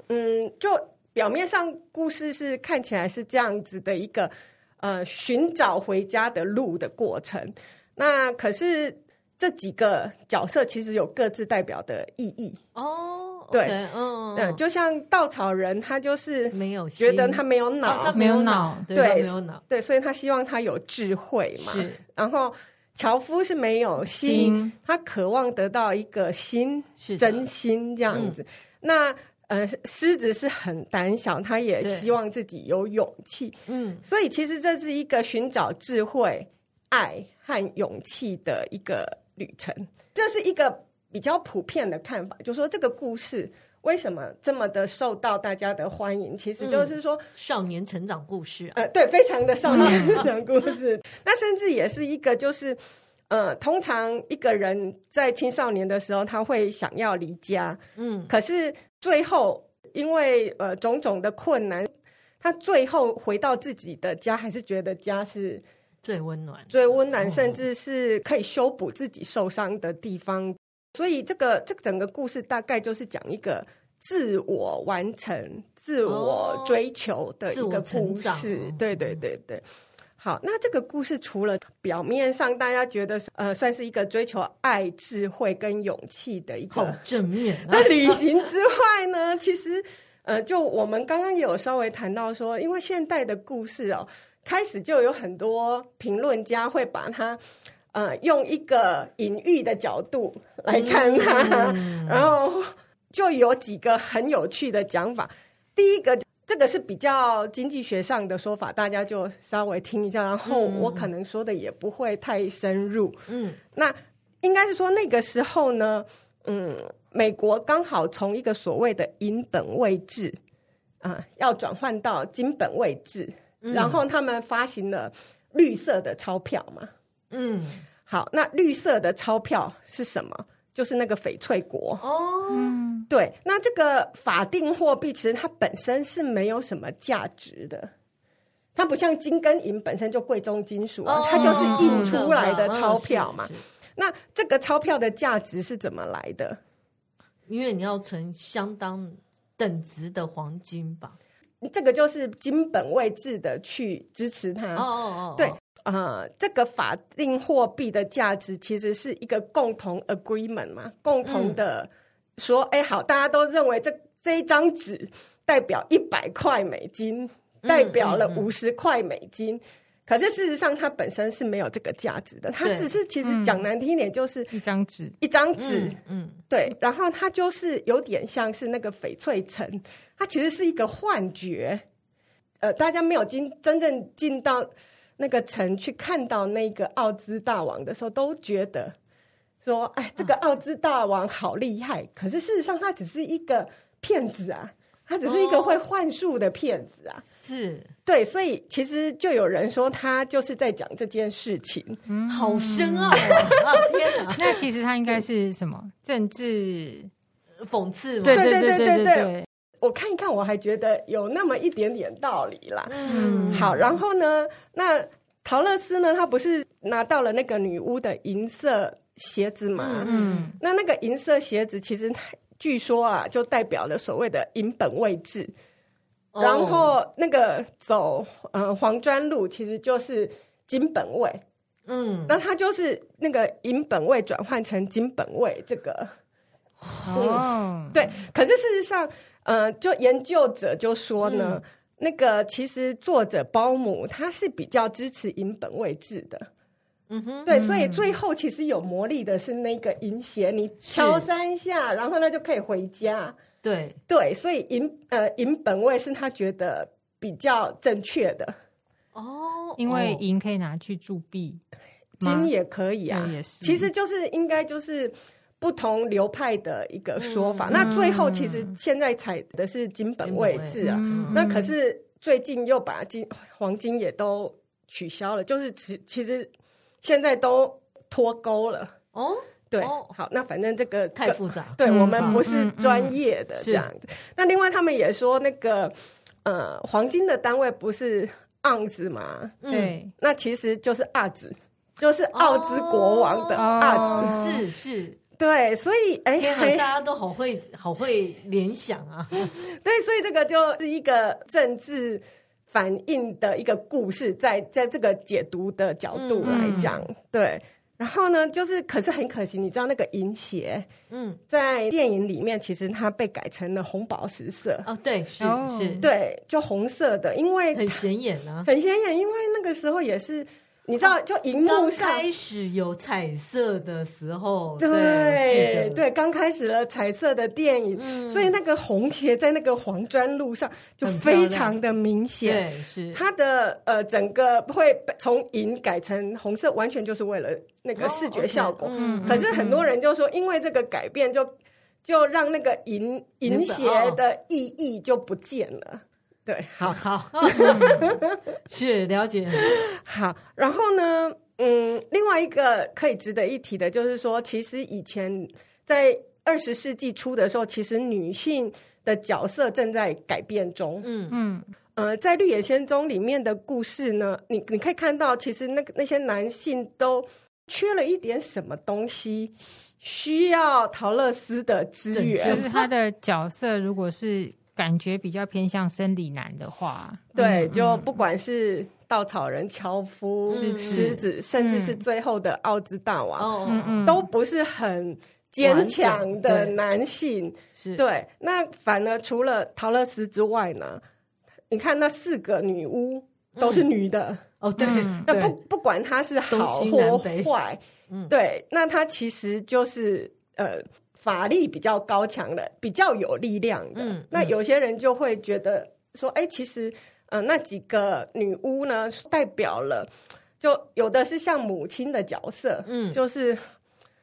嗯，就表面上故事是看起来是这样子的一个呃寻找回家的路的过程。那可是这几个角色其实有各自代表的意义哦。对，嗯嗯，就像稻草人，他就是没有觉得他没有脑，他没有脑，对，没有脑，对，所以他希望他有智慧嘛。是，然后。樵夫是没有心，心，他渴望得到一个心，是真心这样子。嗯、那呃，狮子是很胆小，他也希望自己有勇气。嗯，所以其实这是一个寻找智慧、爱和勇气的一个旅程。这是一个比较普遍的看法，就是说这个故事。为什么这么的受到大家的欢迎？其实就是说、嗯、少年成长故事、啊，呃，对，非常的少年成长故事。那甚至也是一个，就是呃，通常一个人在青少年的时候，他会想要离家，嗯，可是最后因为呃种种的困难，他最后回到自己的家，还是觉得家是最温暖、最温暖，甚至是可以修补自己受伤的地方。所以这个这个整个故事大概就是讲一个自我完成、自我追求的一个故事。哦、对对对对。好，那这个故事除了表面上大家觉得呃算是一个追求爱、智慧跟勇气的一个正面的旅行之外呢，其实呃就我们刚刚也有稍微谈到说，因为现代的故事哦，开始就有很多评论家会把它。呃，用一个隐喻的角度来看它，嗯，然后就有几个很有趣的讲法。第一个，这个是比较经济学上的说法，大家就稍微听一下。然后我可能说的也不会太深入。嗯，那应该是说那个时候呢，嗯，美国刚好从一个所谓的银本位制啊，呃，要转换到金本位制，嗯，然后他们发行了绿色的钞票嘛。嗯，好，那绿色的钞票是什么？就是那个翡翠国哦。嗯，对，那这个法定货币其实它本身是没有什么价值的，它不像金跟银本身就贵重金属啊，哦，它就是印出来的钞票嘛。嗯，那这个钞票的价值是怎么来的？因为你要存相当等值的黄金吧。这个就是金本位制的去支持它。哦哦哦，对。呃，这个法定货币的价值其实是一个共同 agreement 嘛，共同的说，哎、嗯，好，大家都认为这这一张纸代表一百块美金，代表了五十块美金，嗯嗯嗯，可是事实上它本身是没有这个价值的，它只是其实讲难听一点就是一张纸，一张纸，嗯，对，然后它就是有点像是那个翡翠城，它其实是一个幻觉，呃，大家没有进真正进到。那个城去看到那个奥兹大王的时候，都觉得说：“哎，这个奥兹大王好厉害。啊”可是事实上，他只是一个骗子啊，他只是一个会幻术的骗子啊。是对，所以其实就有人说他就是在讲这件事情，嗯，好深奥啊！天哪，那其实他应该是什么政治 讽刺对对对对对。我看一看，我还觉得有那么一点点道理啦。嗯，好，然后呢，那陶乐斯呢，他不是拿到了那个女巫的银色鞋子嘛？嗯，那那个银色鞋子其实据说啊，就代表了所谓的银本位制。哦、然后那个走呃黄砖路，其实就是金本位。嗯，那他就是那个银本位转换成金本位这个。哦、嗯，对。可是事实上。呃，就研究者就说呢，嗯、那个其实作者包姆他是比较支持银本位制的，嗯哼，对，所以最后其实有魔力的是那个银鞋，你敲三下，然后他就可以回家，对。对，所以银呃银本位是他觉得比较正确的，哦，因为银可以拿去铸币，金也可以啊，也是，其实就是应该就是。不同流派的一个说法。嗯、那最后其实现在采的是金本位制啊，嗯、那可是最近又把金黄金也都取消了，就是其其实现在都脱钩了。哦。对，哦、好，那反正这个太复杂，对、嗯、我们不是专业的这样子。嗯嗯、那另外他们也说，那个呃，黄金的单位不是盎子吗？对、嗯，那其实就是阿子，就是奥兹国王的阿子，是，是对，所以哎，大家都好会好会联想啊。对，所以这个就是一个政治反应的一个故事，在在这个解读的角度来讲，嗯、对。然后呢，就是可是很可惜，你知道那个银鞋，嗯，在电影里面其实它被改成了红宝石色。哦，对，是是，对，就红色的，因为很显眼啊，很显眼，因为那个时候也是。你知道，就荧幕上开始有彩色的时候，对对，刚开始了彩色的电影，嗯、所以那个红鞋在那个黄砖路上就非常的明显。对，是它的呃整个会从银改成红色，完全就是为了那个视觉效果。哦 okay 嗯、可是很多人就说，因为这个改变就，就就让那个银银鞋的意义就不见了。对，好 好，是了解。好，然后呢，嗯，另外一个可以值得一提的，就是说，其实以前在二十世纪初的时候，其实女性的角色正在改变中。嗯嗯，呃，在《绿野仙踪》里面的故事呢，你你可以看到，其实那个那些男性都缺了一点什么东西，需要陶乐斯的支援。就是他的角色，如果是。感觉比较偏向生理男的话，对，就不管是稻草人樵夫、是狮子，甚至是最后的奥兹大王，都不是很坚强的男性。是对，那反而除了陶乐斯之外呢？你看那四个女巫都是女的。哦，对，那不不管她是好或坏，对，那她其实就是呃。法力比较高强的，比较有力量的，嗯嗯、那有些人就会觉得说，哎、欸，其实，呃，那几个女巫呢，代表了，就有的是像母亲的角色，嗯，就是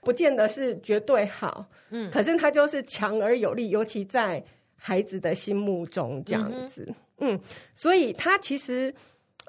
不见得是绝对好，嗯，可是她就是强而有力，尤其在孩子的心目中这样子，嗯，嗯，所以她其实，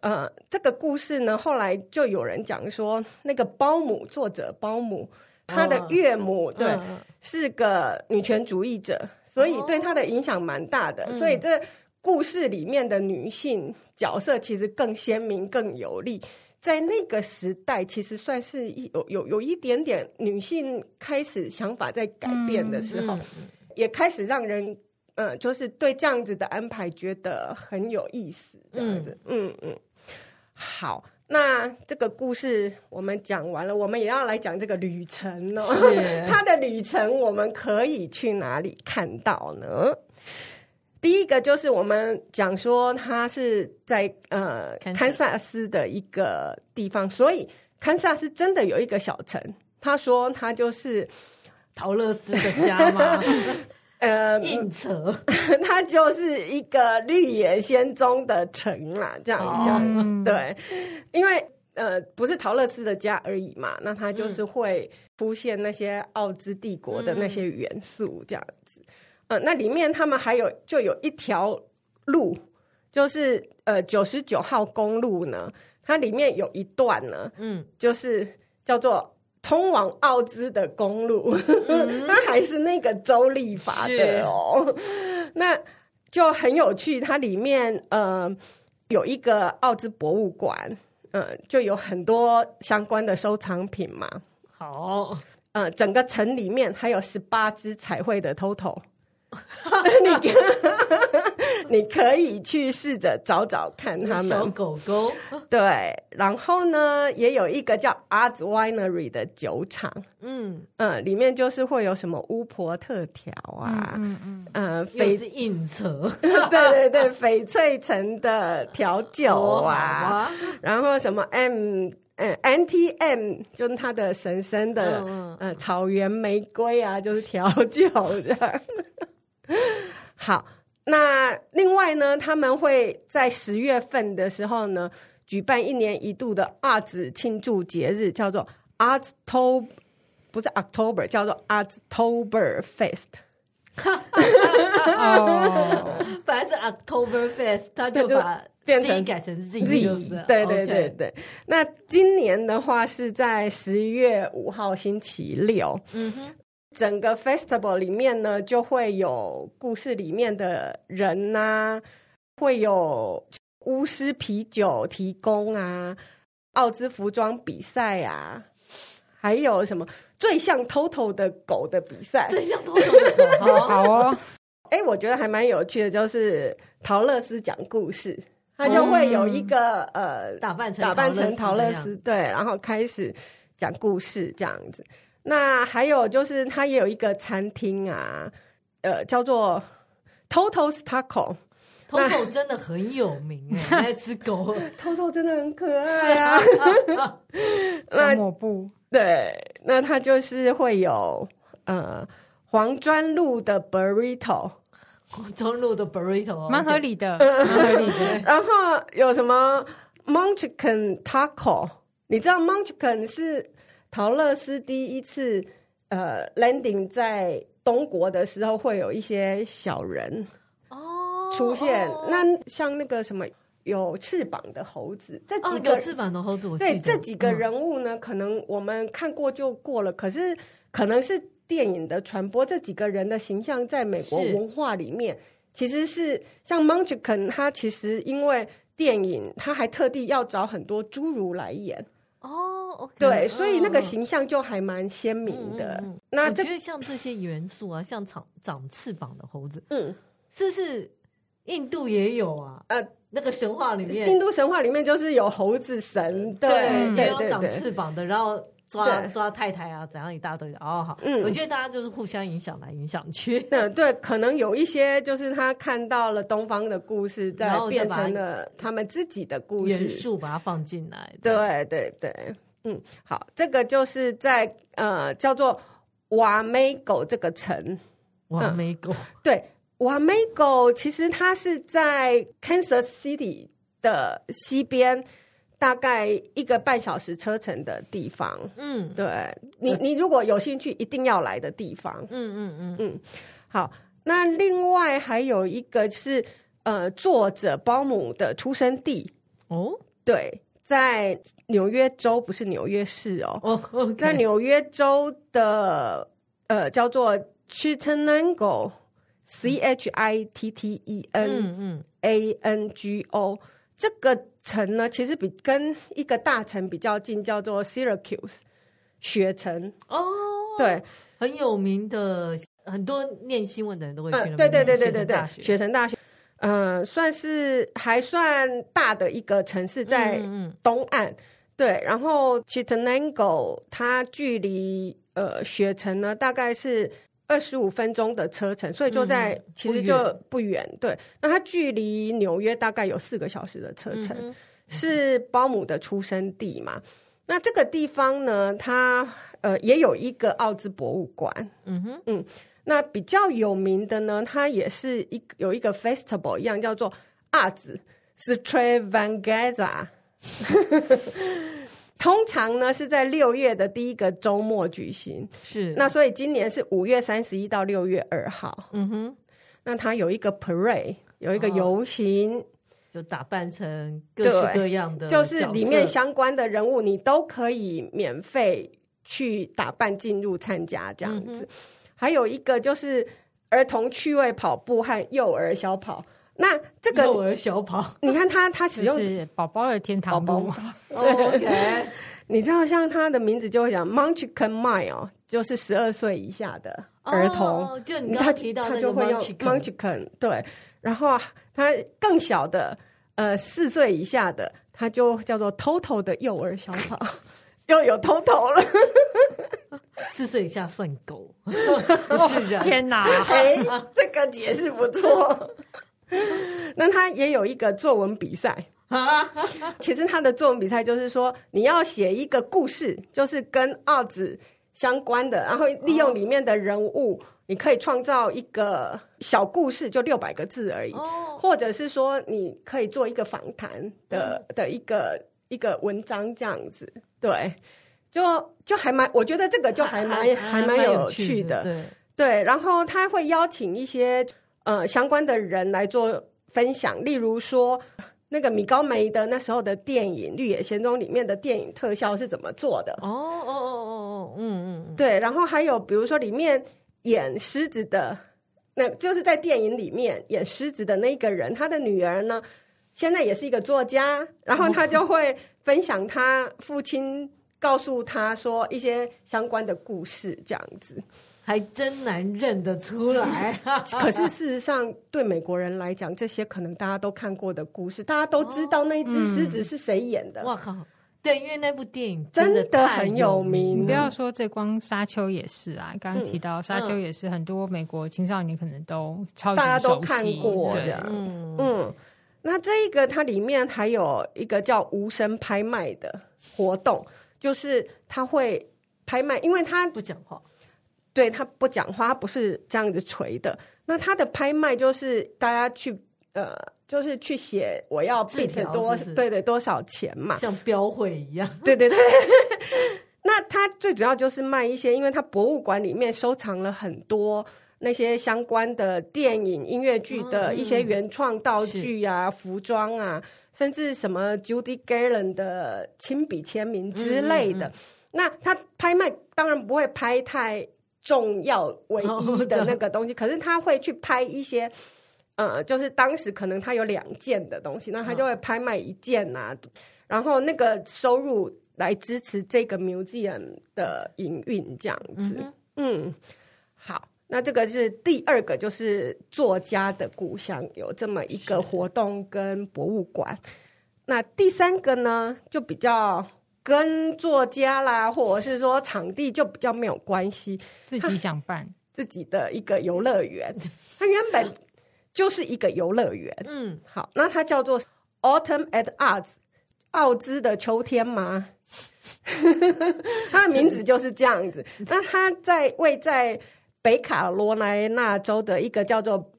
呃，这个故事呢，后来就有人讲说，那个包姆作者包姆。他的岳母、哦、对、嗯、是个女权主义者，所以对他的影响蛮大的。哦、所以这故事里面的女性角色其实更鲜明、更有力。在那个时代，其实算是一有有有一点点女性开始想法在改变的时候，嗯嗯、也开始让人呃，就是对这样子的安排觉得很有意思。这样子，嗯嗯，嗯，好。那这个故事我们讲完了，我们也要来讲这个旅程哦。是 他的旅程我们可以去哪里看到呢？第一个就是我们讲说他是在呃堪萨斯的一个地方，所以堪萨斯真的有一个小城。他说他就是陶乐斯的家吗？呃，硬扯，它就是一个绿野仙踪的城啦，这样讲，哦、对，因为呃，不是陶乐斯的家而已嘛，那它就是会出现那些奥兹帝国的那些元素，这样子，嗯、呃，那里面他们还有就有一条路，就是呃九十九号公路呢，它里面有一段呢，嗯，就是叫做。通往奥兹的公路，嗯、它还是那个州立法的哦，那就很有趣。它里面呃有一个奥兹博物馆，呃，就有很多相关的收藏品嘛。好，呃，整个城里面还有十八只彩绘的 Toto。你 你可以去试着找找看他们。小狗狗，对，然后呢，也有一个叫 Arts Winery 的酒厂，嗯。嗯，里面就是会有什么巫婆特调啊，嗯嗯嗯，翡是硬扯，对对对，翡翠城的调酒啊，然后什么 M 嗯 NTM 就是它的神圣的嗯草原玫瑰啊，就是调酒的。好，那另外呢，他们会在十月份的时候呢，举办一年一度的阿兹庆祝节日，叫做 Oztober 不是 October，叫做 October Fest。哦，本来是 October Fest，他就把变成改成 Z，对对对对。那今年的话是在十月五号星期六。嗯哼，整个 Festival 里面呢，就会有故事里面的人呐、啊，会有巫师啤酒提供啊，奥兹服装比赛啊，还有什么？最像 Toto 的狗的比赛，最像 Toto 的狗，好，好哦。哎，我觉得还蛮有趣的，就是桃乐丝讲故事，他就会有一个、嗯、呃打扮成打扮成桃乐丝，对，然后开始讲故事这样子。那还有就是它也有一个餐厅啊，呃，叫做 Toto's Taco。Toto 真的很有名哎，那只狗 Toto 真的很可爱啊。那抹布。对，那它就是会有呃黄砖路的 burrito，黄砖路的 burrito，蛮合理的，蛮合理的。然后有什么 Munchkin taco？你知道 Munchkin 是桃乐斯第一次呃 landing 在东国的时候，会有一些小人哦出现。哦、那像那个什么？有翅膀的猴子，这几个、哦、翅膀的猴子，对这几个人物呢，嗯、可能我们看过就过了。可是可能是电影的传播，这几个人的形象在美国文化里面，其实是像 Munchkin，他其实因为电影，他还特地要找很多侏儒来演哦。Okay, 对，所以那个形象就还蛮鲜明的。嗯嗯嗯、那这我觉得像这些元素啊，像长长翅膀的猴子，嗯，是是印度也有啊，呃。那个神话里面，印度神话里面就是有猴子神，对，也有长翅膀的，然后抓抓太太啊，怎样一大堆的。哦，好，嗯，我觉得大家就是互相影响来影响去。对对，可能有一些就是他看到了东方的故事，再变成了他们自己的故事元素，把它放进来。对对对，嗯，好，这个就是在呃叫做瓦梅狗这个城，瓦梅狗，对。瓦梅狗其实它是在 Kansas City 的西边，大概一个半小时车程的地方。嗯，对你，你如果有兴趣，一定要来的地方。嗯嗯嗯嗯。好，那另外还有一个是呃，作者包姆的出生地哦，对，在纽约州，不是纽约市哦。哦，okay. 在纽约州的呃，叫做 Chittenango。C H I T T E N A N G O 这个城呢，其实比跟一个大城比较近，叫做 Syracuse 雪城哦，对，很有名的，很多念新闻的人都会去。对对对对对对，雪城大学，嗯，算是还算大的一个城市，在东岸。对，然后 Chittenango 它距离呃雪城呢，大概是。二十五分钟的车程，所以就在、嗯、其实就不远。对，那它距离纽约大概有四个小时的车程，嗯、是包姆的出生地嘛？那这个地方呢，它呃也有一个奥兹博物馆。嗯哼，嗯，那比较有名的呢，它也是一有一个 festival 一样，叫做 Arts Stravaganza。通常呢是在六月的第一个周末举行，是那所以今年是五月三十一到六月二号。嗯哼，那它有一个 parade，有一个游行，哦，就打扮成各式各样的，就是里面相关的人物，你都可以免费去打扮进入参加这样子。还有一个就是儿童趣味跑步和幼儿小跑。那这个幼儿小跑，你看他他使用是宝宝的天堂宝宝，对，OK，你知道像他的名字就会讲 Munchkin Mile，就是十二岁以下的儿童，哦、就你刚刚提到那个 Munchkin，对，然后他更小的呃四岁以下的，他就叫做 Toto 的幼儿小跑，又有 Toto 了，四岁以下算狗，不是人，天哪，哎，这个解释不错。那他也有一个作文比赛，其实他的作文比赛就是说，你要写一个故事，就是跟二子相关的，然后利用里面的人物，你可以创造一个小故事，就六百个字而已，或者是说你可以做一个访谈的的一个一个文章这样子，对。就就还蛮，我觉得这个就还蛮还蛮有趣的，对对。然后他会邀请一些呃相关的人来做分享，例如说那个米高梅的那时候的电影《绿野仙踪》里面的电影特效是怎么做的？哦哦哦哦哦，嗯嗯，对。然后还有比如说里面演狮子的，那就是在电影里面演狮子的那个人，他的女儿呢，现在也是一个作家，然后他就会分享他父亲。告诉他说一些相关的故事，这样子还真难认得出来。可是事实上，对美国人来讲，这些可能大家都看过的故事，大家都知道那一只狮子是谁演的。哇靠！对，因为那部电影真的，真的很有名。你不要说这光沙丘也是啊，刚刚提到沙丘也是很多美国青少年可能都超级大家都看过的。嗯嗯，那这一个它里面还有一个叫无声拍卖的活动。就是它会拍卖，因为他不讲话，对，他不讲话，他不是这样子锤的。那他的拍卖就是大家去呃，就是去写我要 bid 多，是是对对，多少钱嘛，像标会一样。对对对。那他最主要就是卖一些，因为他博物馆里面收藏了很多那些相关的电影、音乐剧的一些原创道具啊、嗯、服装啊。甚至什么 Judy Garland 的亲笔签名之类的，嗯嗯嗯，那他拍卖当然不会拍太重要唯一的那个东西，哦、可是他会去拍一些，呃，就是当时可能他有两件的东西，那他就会拍卖一件呐、啊，哦、然后那个收入来支持这个 museum 的营运，这样子，嗯。那这个是第二个，就是作家的故乡有这么一个活动跟博物馆。那第三个呢，就比较跟作家啦，或者是说场地就比较没有关系，自己想办自己的一个游乐园。它原本就是一个游乐园，嗯，好，那它叫做 Autumn at Oz，奥兹的秋天吗？它的名字就是这样子。那它在位在。北卡罗来纳州的一个叫做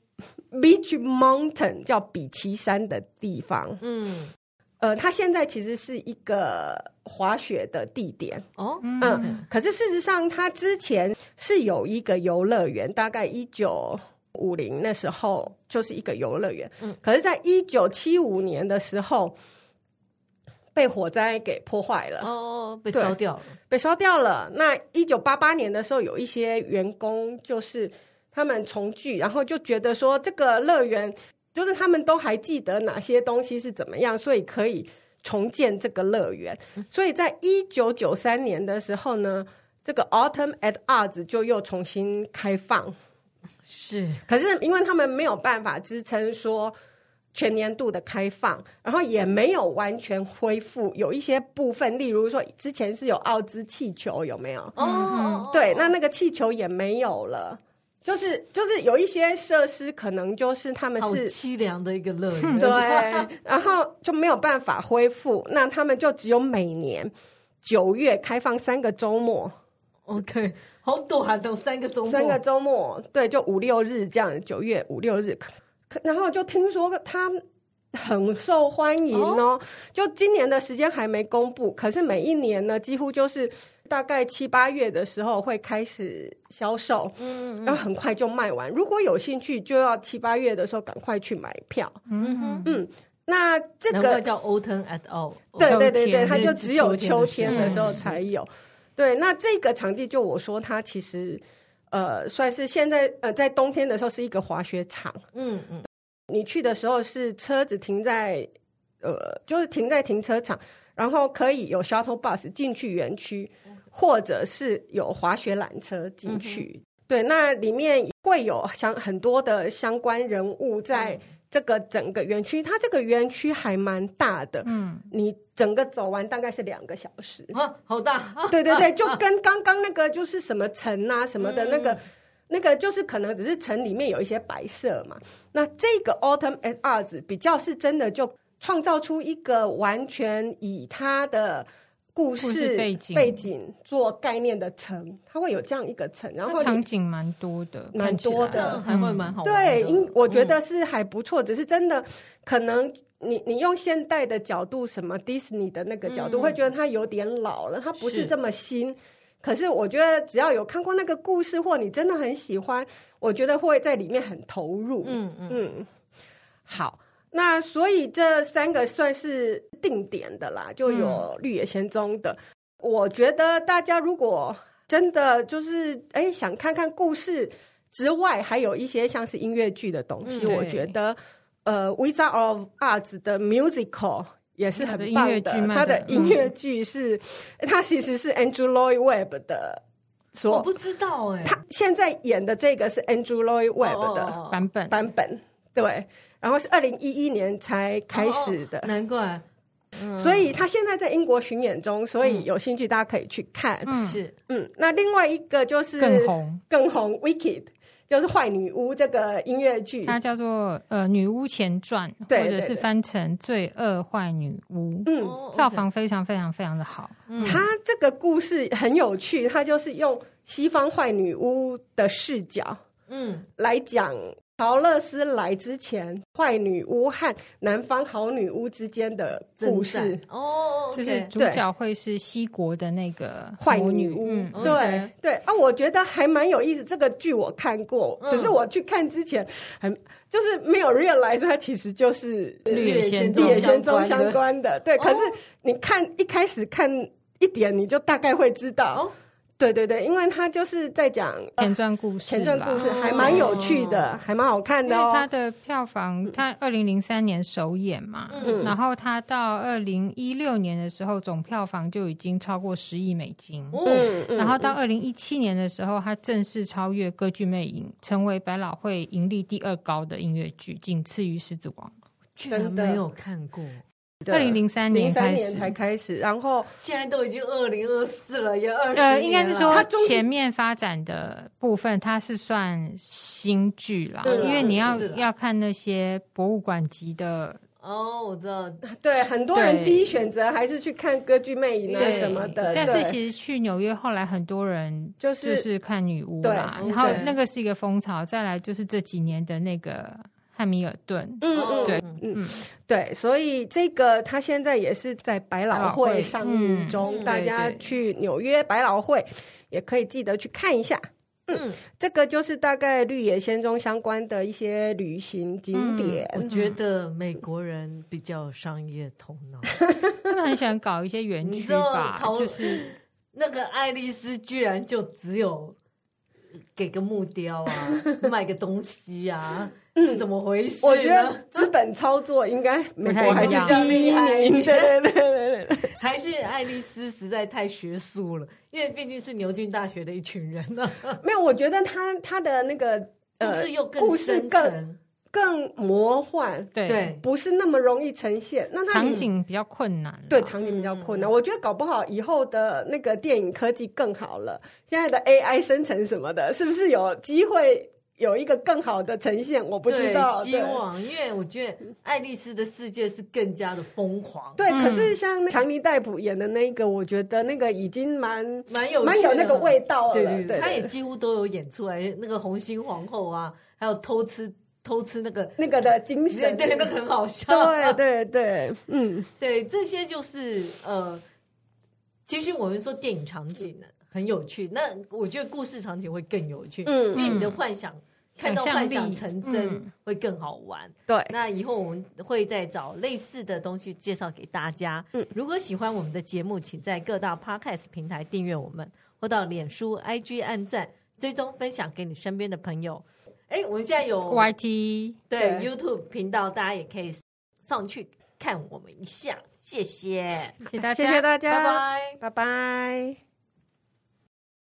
Beach Mountain，叫比奇山的地方。嗯，呃，它现在其实是一个滑雪的地点。哦，嗯，可是事实上，它之前是有一个游乐园，大概一九五零那时候就是一个游乐园。嗯，可是在一九七五年的时候。被火灾给破坏了哦，被烧掉了，被烧掉了。那一九八八年的时候，有一些员工就是他们重聚，然后就觉得说这个乐园就是他们都还记得哪些东西是怎么样，所以可以重建这个乐园。所以在一九九三年的时候呢，这个 Autumn at Arts 就又重新开放。是，可是因为他们没有办法支撑说。全年度的开放，然后也没有完全恢复，有一些部分，例如说之前是有奥兹气球，有没有？哦，对，那那个气球也没有了，就是就是有一些设施可能就是他们是凄凉的一个乐园，对，然后就没有办法恢复，那他们就只有每年九月开放三个周末，OK，好短的三个周末，三个周末，对，就五六日这样，九月五六日。然后就听说他很受欢迎哦，就今年的时间还没公布，可是每一年呢，几乎就是大概七八月的时候会开始销售，嗯，然后很快就卖完。如果有兴趣，就要七八月的时候赶快去买票。嗯哼，嗯，那这个叫 Autumn at all，对对对对，它就只有秋天的时候才有。对，那这个场地就我说它其实。呃，算是现在呃，在冬天的时候是一个滑雪场。嗯嗯，你去的时候是车子停在呃，就是停在停车场，然后可以有 shuttle bus 进去园区，或者是有滑雪缆车进去。嗯、对，那里面会有相很多的相关人物在。这个整个园区，它这个园区还蛮大的，嗯，你整个走完大概是两个小时。啊，好大，对 对对，就跟刚刚那个就是什么城啊什么的那个，嗯、那个就是可能只是城里面有一些白色嘛，那这个 Autumn at Oz 比较是真的就创造出一个完全以它的。故事背景背景。做概念的城，它会有这样一个城，然后场景蛮多的，蛮多的，还会蛮好。对，因我觉得是还不错，只是真的可能你你用现代的角度，什么迪士尼的那个角度，嗯、会觉得它有点老了，它不是这么新。是可是我觉得只要有看过那个故事，或你真的很喜欢，我觉得会在里面很投入。嗯嗯。嗯。好，那所以这三个算是定点的啦，就有《绿野仙踪》的。嗯、我觉得大家如果真的就是哎想看看故事之外，还有一些像是音乐剧的东西，嗯、我觉得。呃，《Wizard of Oz》的 musical 也是很棒的，他的音乐剧是，他其实是 Andrew Lloyd Webber 的，我不知道哎，他现在演的这个是 Andrew Lloyd Webber 的版本。版本，对，然后是二零一一年才开始的，难怪，嗯。所以他现在在英国巡演中，所以有兴趣大家可以去看，嗯，是，嗯，那另外一个就是更红。更红 Wicked。就是坏女巫这个音乐剧，它叫做呃《女巫前传》，对对对，或者是翻成《罪恶坏女巫》。嗯，票房非常非常非常的好。嗯，它这个故事很有趣，它就是用西方坏女巫的视角，嗯，来讲。桃乐斯来之前，坏女巫和南方好女巫之间的故事哦，就是主角会是西国的那个坏女巫，对对啊，我觉得还蛮有意思。这个剧我看过，只是我去看之前很就是没有 realize 它其实就是绿野仙踪相关的。对，可是你看一开始看一点，你就大概会知道。对对对，因为他就是在讲前传故事，前传故事还蛮有趣的，哦、还蛮好看的哦。他的票房，他二零零三年首演嘛，嗯、然后他到二零一六年的时候，总票房就已经超过十亿美金。嗯，然后到二零一七年的时候，他正式超越《歌剧魅影》，成为百老汇盈利第二高的音乐剧，仅次于《狮子王》。居然没有看过。二零零三年开始。才开始，然后现在都已经二零二四了，也二十呃，应该是说前面发展的部分，它是算新剧啦，因为你要要看那些博物馆级的哦，我知道，对，很多人第一选择还是去看歌剧魅影啊什么的，但是其实去纽约后来很多人就是就是看女巫啦，然后那个是一个风潮，再来就是这几年的那个。汉密尔顿，嗯嗯，对，嗯，对，所以这个他现在也是在百老汇上映中，嗯、大家去纽约百老汇也可以记得去看一下。嗯，嗯。这个就是大概绿野仙踪相关的一些旅行景点。嗯、我觉得美国人比较商业头脑，他们很喜欢搞一些园区吧，就是那个爱丽丝居然就只有给个木雕啊，卖个东西啊。是怎么回事？我觉得资本操作应该美国还是比较厉害，对对对对对，还是爱丽丝实在太学术了，因为毕竟是牛津大学的一群人呢。没有，我觉得他他的那个故事又更深沉，更魔幻，对，不是那么容易呈现。那场景比较困难，对，场景比较困难。我觉得搞不好以后的那个电影科技更好了，现在的 AI 生成什么的，是不是有机会？有一个更好的呈现，我不知道。希望，因为我觉得爱丽丝的世界是更加的疯狂。对，可是像强尼戴普演的那个，我觉得那个已经蛮蛮有蛮有那个味道了。对对对，他也几乎都有演出来。那个红心皇后啊，还有偷吃偷吃那个那个的精神，对，那个很好笑。对对对，嗯，对，这些就是呃，其实我们说电影场景呢。很有趣，那我觉得故事场景会更有趣，嗯，因为你的幻想看到幻想成真会更好玩。对，那以后我们会再找类似的东西介绍给大家。嗯，如果喜欢我们的节目，请在各大 Podcast 平台订阅我们，或到脸书、IG 按赞、追踪、分享给你身边的朋友。哎，我们现在有 YT 对。YouTube 频道，大家也可以上去看我们一下。谢谢，谢谢大家，谢谢大家，拜拜，拜拜。